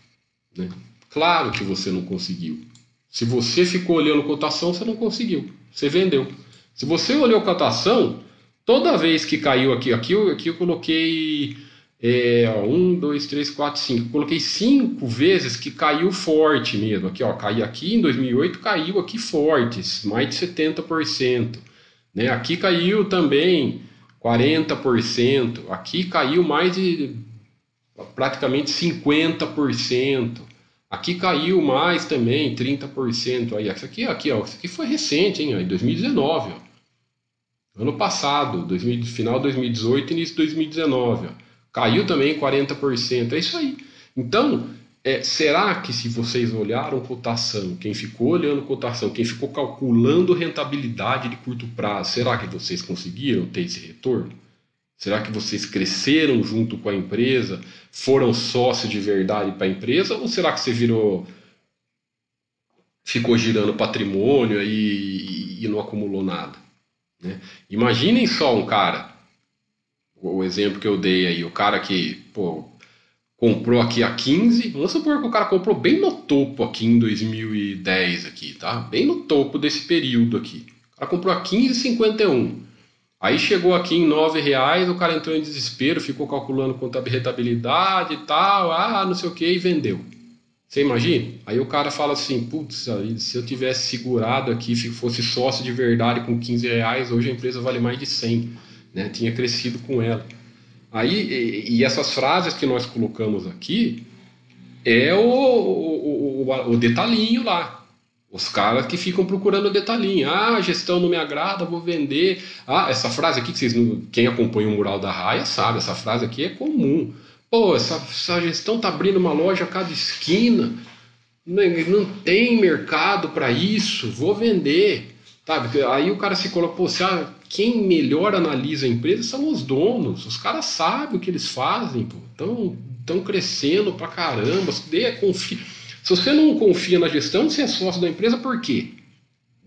A: Né? Claro que você não conseguiu. Se você ficou olhando cotação, você não conseguiu. Você vendeu. Se você olhou cotação, toda vez que caiu aqui, aqui, aqui eu coloquei é, um, dois, três, quatro, cinco. Coloquei cinco vezes que caiu forte mesmo. Aqui, ó, caiu aqui em 2008, caiu aqui forte, mais de 70%. Né? Aqui caiu também 40%. Aqui caiu mais de praticamente 50%. Aqui caiu mais também, 30% aí. Isso aqui, aqui, ó, isso aqui foi recente, hein, ó, em 2019, ó. Ano passado, 2000, final de 2018 início de 2019, ó. Caiu também 40%. É isso aí. Então, é, será que se vocês olharam cotação, quem ficou olhando cotação, quem ficou calculando rentabilidade de curto prazo, será que vocês conseguiram ter esse retorno? Será que vocês cresceram junto com a empresa? Foram sócios de verdade para a empresa? Ou será que você virou. ficou girando patrimônio e, e não acumulou nada? Né? Imaginem só um cara, o exemplo que eu dei aí, o cara que pô, comprou aqui a 15, vamos supor que o cara comprou bem no topo aqui em 2010, aqui, tá? bem no topo desse período aqui. O cara comprou a 15,51. Aí chegou aqui em nove reais, o cara entrou em desespero, ficou calculando quanto a rentabilidade e tal, ah, não sei o que, e vendeu. Você imagina? Aí o cara fala assim, putz, se eu tivesse segurado aqui, se fosse sócio de verdade com 15 reais, hoje a empresa vale mais de 100, né? Tinha crescido com ela. Aí, e, essas frases que nós colocamos aqui, é o, o, o, o detalhinho lá, os caras que ficam procurando detalhinho. Ah, a gestão não me agrada, vou vender. Ah, essa frase aqui que vocês, quem acompanha o mural da raia sabe, essa frase aqui é comum. Pô, essa, essa gestão tá abrindo uma loja a cada esquina. Não, não tem mercado para isso, vou vender. Sabe? Aí o cara se coloca, pô, ah, quem melhor analisa a empresa são os donos. Os caras sabem o que eles fazem, pô. Estão crescendo pra caramba. Se você não confia na gestão, você é sócio da empresa, por quê?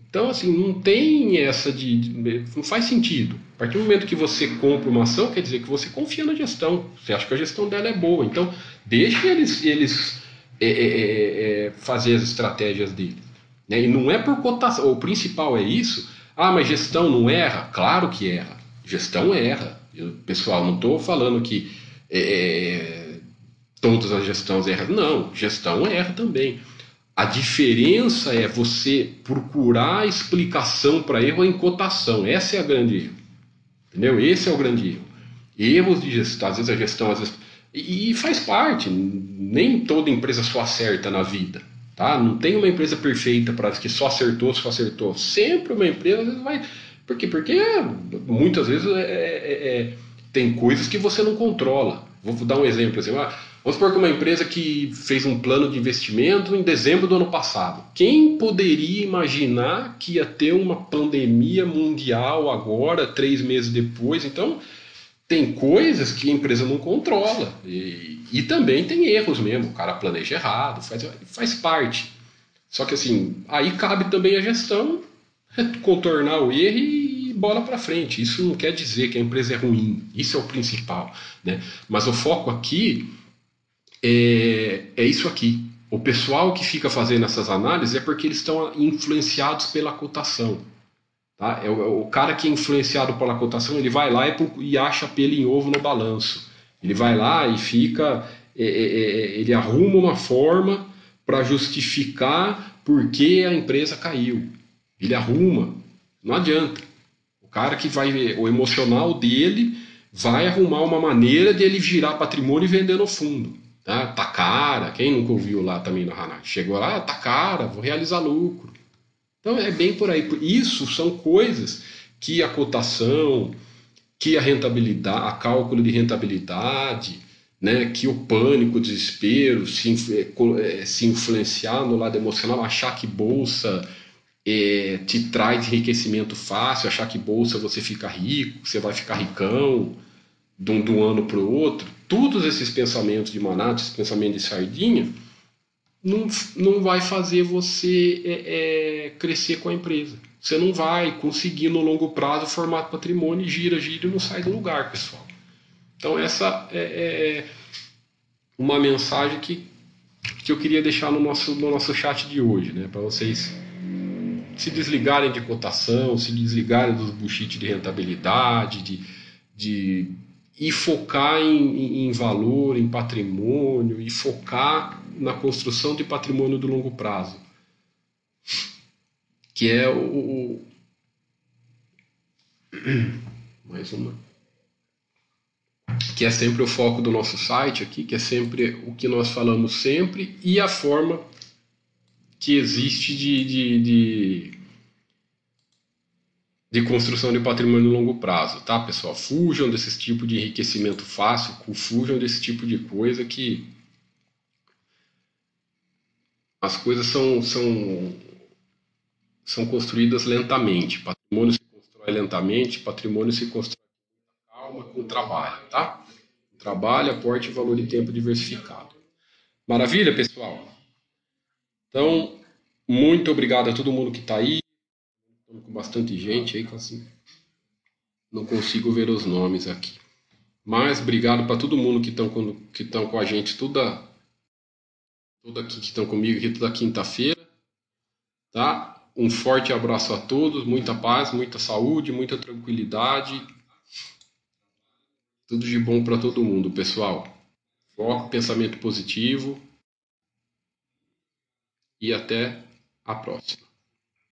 A: Então, assim, não tem essa de, de, Não faz sentido. A partir do momento que você compra uma ação, quer dizer que você confia na gestão. Você acha que a gestão dela é boa. Então, deixe eles, eles é, é, é, é fazer as estratégias deles. Né? E não é por cotação. O principal é isso. Ah, mas gestão não erra? Claro que erra. Gestão erra. Eu, pessoal, não estou falando que é, todas as gestões erram. Não, gestão erra também. A diferença é você procurar explicação para erro em cotação. Essa é a grande erro. Entendeu? Esse é o grande erro. Erros de gestão, às vezes a gestão, às vezes. E faz parte. Nem toda empresa só acerta na vida. Tá? Não tem uma empresa perfeita para que só acertou, só acertou. Sempre uma empresa às vezes vai. Por quê? Porque muitas vezes é, é, é, tem coisas que você não controla. Vou dar um exemplo assim. Vamos supor que uma empresa que fez um plano de investimento em dezembro do ano passado. Quem poderia imaginar que ia ter uma pandemia mundial agora, três meses depois? Então, tem coisas que a empresa não controla. E, e também tem erros mesmo. O cara planeja errado, faz, faz parte. Só que assim, aí cabe também a gestão contornar o erro e bola para frente. Isso não quer dizer que a empresa é ruim. Isso é o principal. Né? Mas o foco aqui é, é isso aqui. O pessoal que fica fazendo essas análises é porque eles estão influenciados pela cotação. Tá? É, o, é o cara que é influenciado pela cotação, ele vai lá e, e acha pelo em ovo no balanço. Ele vai lá e fica, é, é, é ele arruma uma forma para justificar por que a empresa caiu. Ele arruma, não adianta. O cara que vai, o emocional dele vai arrumar uma maneira de ele girar patrimônio e vender no fundo. Tá, tá cara, quem nunca ouviu lá também no Hanai? Chegou lá, tá cara, vou realizar lucro. Então é bem por aí. Isso são coisas que a cotação, que a rentabilidade, a cálculo de rentabilidade, né, que o pânico, o desespero se, é, se influenciar no lado emocional, achar que bolsa é, te traz enriquecimento fácil, achar que bolsa você fica rico, você vai ficar ricão de um, de um ano para o outro, todos esses pensamentos de manada, esses pensamentos de sardinha, não, não vai fazer você é, é, crescer com a empresa. Você não vai conseguir no longo prazo formar patrimônio, gira, gira e não sai do lugar, pessoal. Então essa é, é, é uma mensagem que, que eu queria deixar no nosso, no nosso chat de hoje, né? Para vocês se desligarem de cotação, se desligarem dos bullshit de rentabilidade, de, de e focar em, em valor, em patrimônio, e focar na construção de patrimônio do longo prazo, que é o, o mais uma que é sempre o foco do nosso site aqui, que é sempre o que nós falamos sempre e a forma que existe de, de, de, de construção de patrimônio no longo prazo, tá, pessoal? Fujam desse tipo de enriquecimento fácil, fujam desse tipo de coisa que as coisas são, são, são construídas lentamente. Patrimônio se constrói lentamente, patrimônio se constrói com calma, com trabalho, tá? Trabalho, aporte, valor e tempo diversificado. Maravilha, pessoal? Então, muito obrigado a todo mundo que está aí. Com bastante gente aí, assim, não consigo ver os nomes aqui. Mas obrigado para todo mundo que estão com, que com a gente toda todos aqui que estão comigo aqui toda quinta-feira, tá? Um forte abraço a todos, muita paz, muita saúde, muita tranquilidade. Tudo de bom para todo mundo, pessoal. Foco, pensamento positivo. E até a próxima.